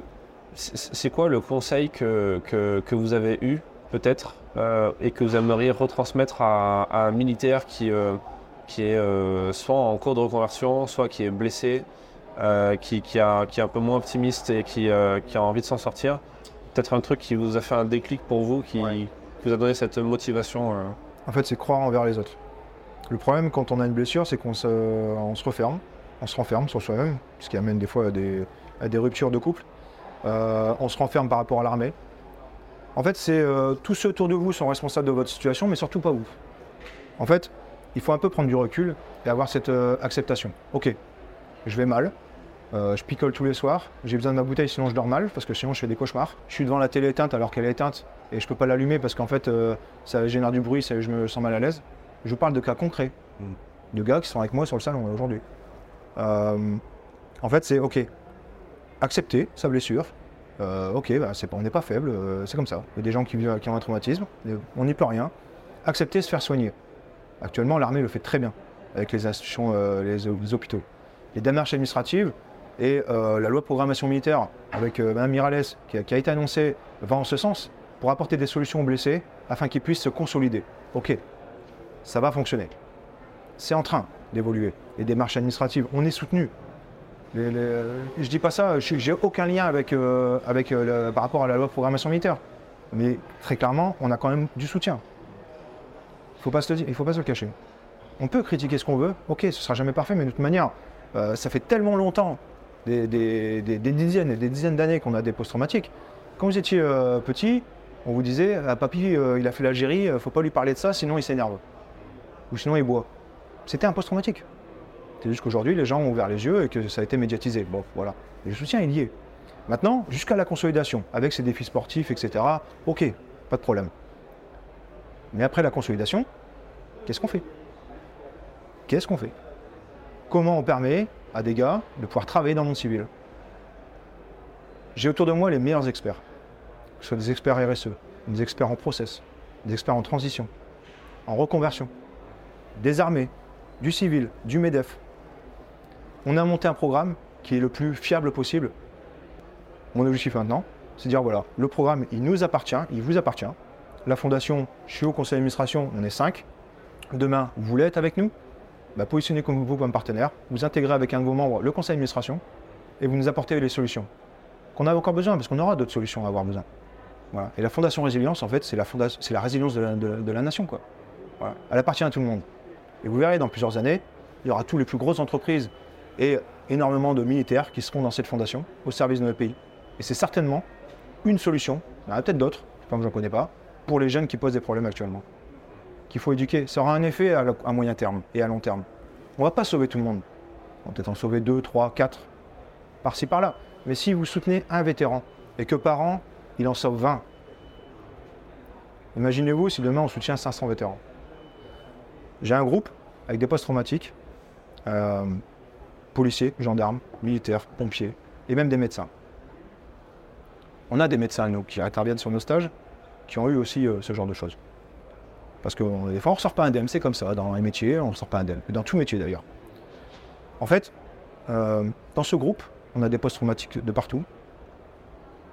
c'est quoi le conseil que, que, vous avez eu peut-être euh, et que vous aimeriez retransmettre à, un militaire qui, euh, qui est euh, soit en cours de reconversion, soit qui est blessé, qui, qui, a, qui est un peu moins optimiste et qui, qui a envie de s'en sortir? Peut-être un truc qui vous a fait un déclic pour vous, qui, Ouais. vous a donné cette motivation euh. En fait, c'est croire envers les autres. Le problème quand on a une blessure, c'est qu'on se, on se referme, on se renferme sur soi-même, ce qui amène des fois à des, à des ruptures de couple. Euh, on se renferme par rapport à l'armée. En fait, c'est euh, tous ceux autour de vous sont responsables de votre situation, mais surtout pas vous. En fait, il faut un peu prendre du recul et avoir cette acceptation. Ok, je vais mal, euh, je picole tous les soirs, j'ai besoin de ma bouteille sinon je dors mal, parce que sinon je fais des cauchemars. Je suis devant la télé éteinte alors qu'elle est éteinte et je peux pas l'allumer parce qu'en fait euh, ça génère du bruit, ça- je me sens mal à l'aise. Je vous parle de cas concrets, de gars qui sont avec moi sur le salon aujourd'hui. Euh, en fait, c'est ok, accepter sa blessure. Ok, bah, on n'est pas faible, c'est comme ça. Il y a des gens qui, ont un traumatisme, on n'y peut rien. Accepter, se faire soigner. Actuellement, l'armée le fait très bien avec les institutions, les, les hôpitaux. Les démarches administratives et euh, la loi de programmation militaire avec euh, Mme Miralles qui a, été annoncée va en ce sens pour apporter des solutions aux blessés afin qu'ils puissent se consolider. Ok, ça va fonctionner. C'est en train d'évoluer. Les démarches administratives, on est soutenu. Les- les- je dis pas ça, j'ai aucun lien avec, euh, avec, euh, par rapport à la loi de programmation militaire. Mais très clairement, on a quand même du soutien. Faut pas se le dire, il ne faut pas se le cacher. On peut critiquer ce qu'on veut, ok, ce sera jamais parfait, mais de toute manière, euh, ça fait tellement longtemps, des, dizaines et des dizaines d'années qu'on a des post-traumatiques. Quand vous étiez euh, petit, on vous disait, ah, papy, euh, il a fait l'Algérie, euh, faut pas lui parler de ça, sinon il s'énerve. Ou sinon il boit. C'était un post-traumatique. C'est juste qu'aujourd'hui, les gens ont ouvert les yeux et que ça a été médiatisé. Bon, voilà. Et le soutien est lié. Maintenant, jusqu'à la consolidation, avec ses défis sportifs, etc., ok, pas de problème. Mais après la consolidation, qu'est-ce qu'on fait? Qu'est-ce qu'on fait? Comment on permet à des gars de pouvoir travailler dans le monde civil J'ai autour de moi les meilleurs experts, que ce soit des experts RSE, des experts en process, des experts en transition, en reconversion, des armées, du civil, du MEDEF. On a monté un programme qui est le plus fiable possible. Mon objectif maintenant, c'est de dire voilà, le programme, il nous appartient, il vous appartient. La fondation, je suis au conseil d'administration, on est 5. Demain, vous voulez être avec nous? Bah, Positionnez comme vous comme partenaire, vous intégrez avec un de vos membres le conseil d'administration et vous nous apportez les solutions qu'on a encore besoin, parce qu'on aura d'autres solutions à avoir besoin. Et la fondation résilience, en fait, c'est la, la résilience de la, nation. Quoi. Elle appartient à tout le monde. Et vous verrez, dans plusieurs années, il y aura toutes les plus grosses entreprises et énormément de militaires qui seront dans cette fondation au service de notre pays. Et c'est certainement une solution, il y en a peut-être d'autres, je n'en connais pas, pour les jeunes qui posent des problèmes actuellement. Qu'il faut éduquer. Ça aura un effet à, moyen terme et à long terme. On ne va pas sauver tout le monde. On va peut-être en sauver deux, trois, quatre, par-ci, par-là. Mais si vous soutenez un vétéran et que par an, il en sauve 20, imaginez-vous si demain on soutient 500 vétérans. J'ai un groupe avec des post-traumatiques, euh, policiers, gendarmes, militaires, pompiers et même des médecins. On a des médecins, nous, qui interviennent sur nos stages, qui ont eu aussi euh, ce genre de choses. Parce que des fois, on ne sort pas indemne, c'est comme ça, dans les métiers, on ne sort pas indemne. Et dans tout métier d'ailleurs. En fait, euh, dans ce groupe, on a des post-traumatiques de partout.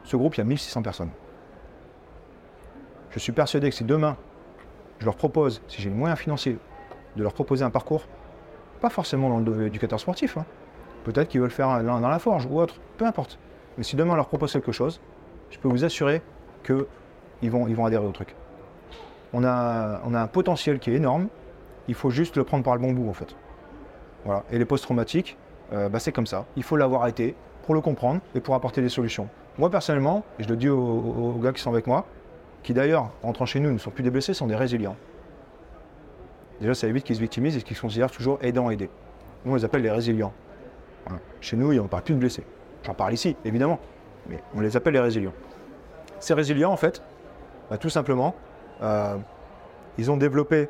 Ce groupe, il y a 1600 personnes. Je suis persuadé que si demain, je leur propose, si j'ai les moyens financiers, de leur proposer un parcours, pas forcément dans le éducateur sportif, hein. peut-être qu'ils veulent faire dans la forge ou autre, peu importe. Mais si demain on leur propose quelque chose, je peux vous assurer qu'ils vont, ils vont adhérer au truc. On a, un potentiel qui est énorme, il faut juste le prendre par le bon bout en fait. Voilà. Et les post-traumatiques, euh, bah, c'est comme ça. Il faut l'avoir été pour le comprendre et pour apporter des solutions. Moi personnellement, et je le dis aux, gars qui sont avec moi, qui d'ailleurs, rentrant chez nous, ne sont plus des blessés, sont des résilients. Déjà, ça évite qu'ils se victimisent et qu'ils se considèrent toujours aidants, aidés. Nous, on les appelle les résilients. Chez nous, on ne parle plus de blessés. J'en parle ici, évidemment, mais on les appelle les résilients. Ces résilients, en fait, bah, tout simplement, euh, ils ont développé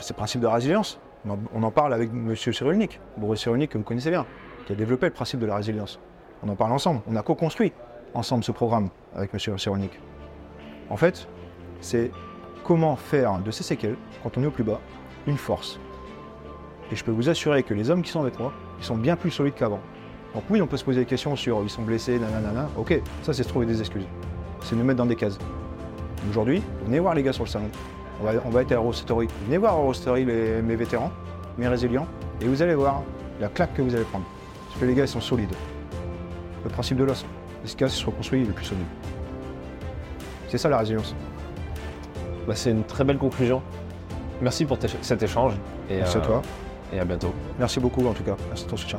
ces principes de résilience. On en, on en parle avec M. Cyrulnik, Boris Cyrulnik, que vous connaissez bien, qui a développé le principe de la résilience. On en parle ensemble. On a co-construit ensemble ce programme avec M. Cyrulnik. En fait, c'est comment faire de ces séquelles, quand on est au plus bas, une force. Et je peux vous assurer que les hommes qui sont avec moi, ils sont bien plus solides qu'avant. Donc oui, on peut se poser des questions sur ils sont blessés, nanana. Ok, ça c'est se trouver des excuses. C'est nous mettre dans des cases. Aujourd'hui, venez voir les gars sur le salon. On va, on va être à Eurostory. Venez voir Eurostory les, mes vétérans, mes résilients, et vous allez voir la claque que vous allez prendre. Parce que les gars, ils sont solides. Le principe de l'os. L'efficace se reconstruit, il est plus solide. C'est ça la résilience. Bah, c'est une très belle conclusion. Merci pour cet échange. Et, Merci à euh, toi. Et à bientôt. Merci beaucoup en tout cas. Merci de ton soutien.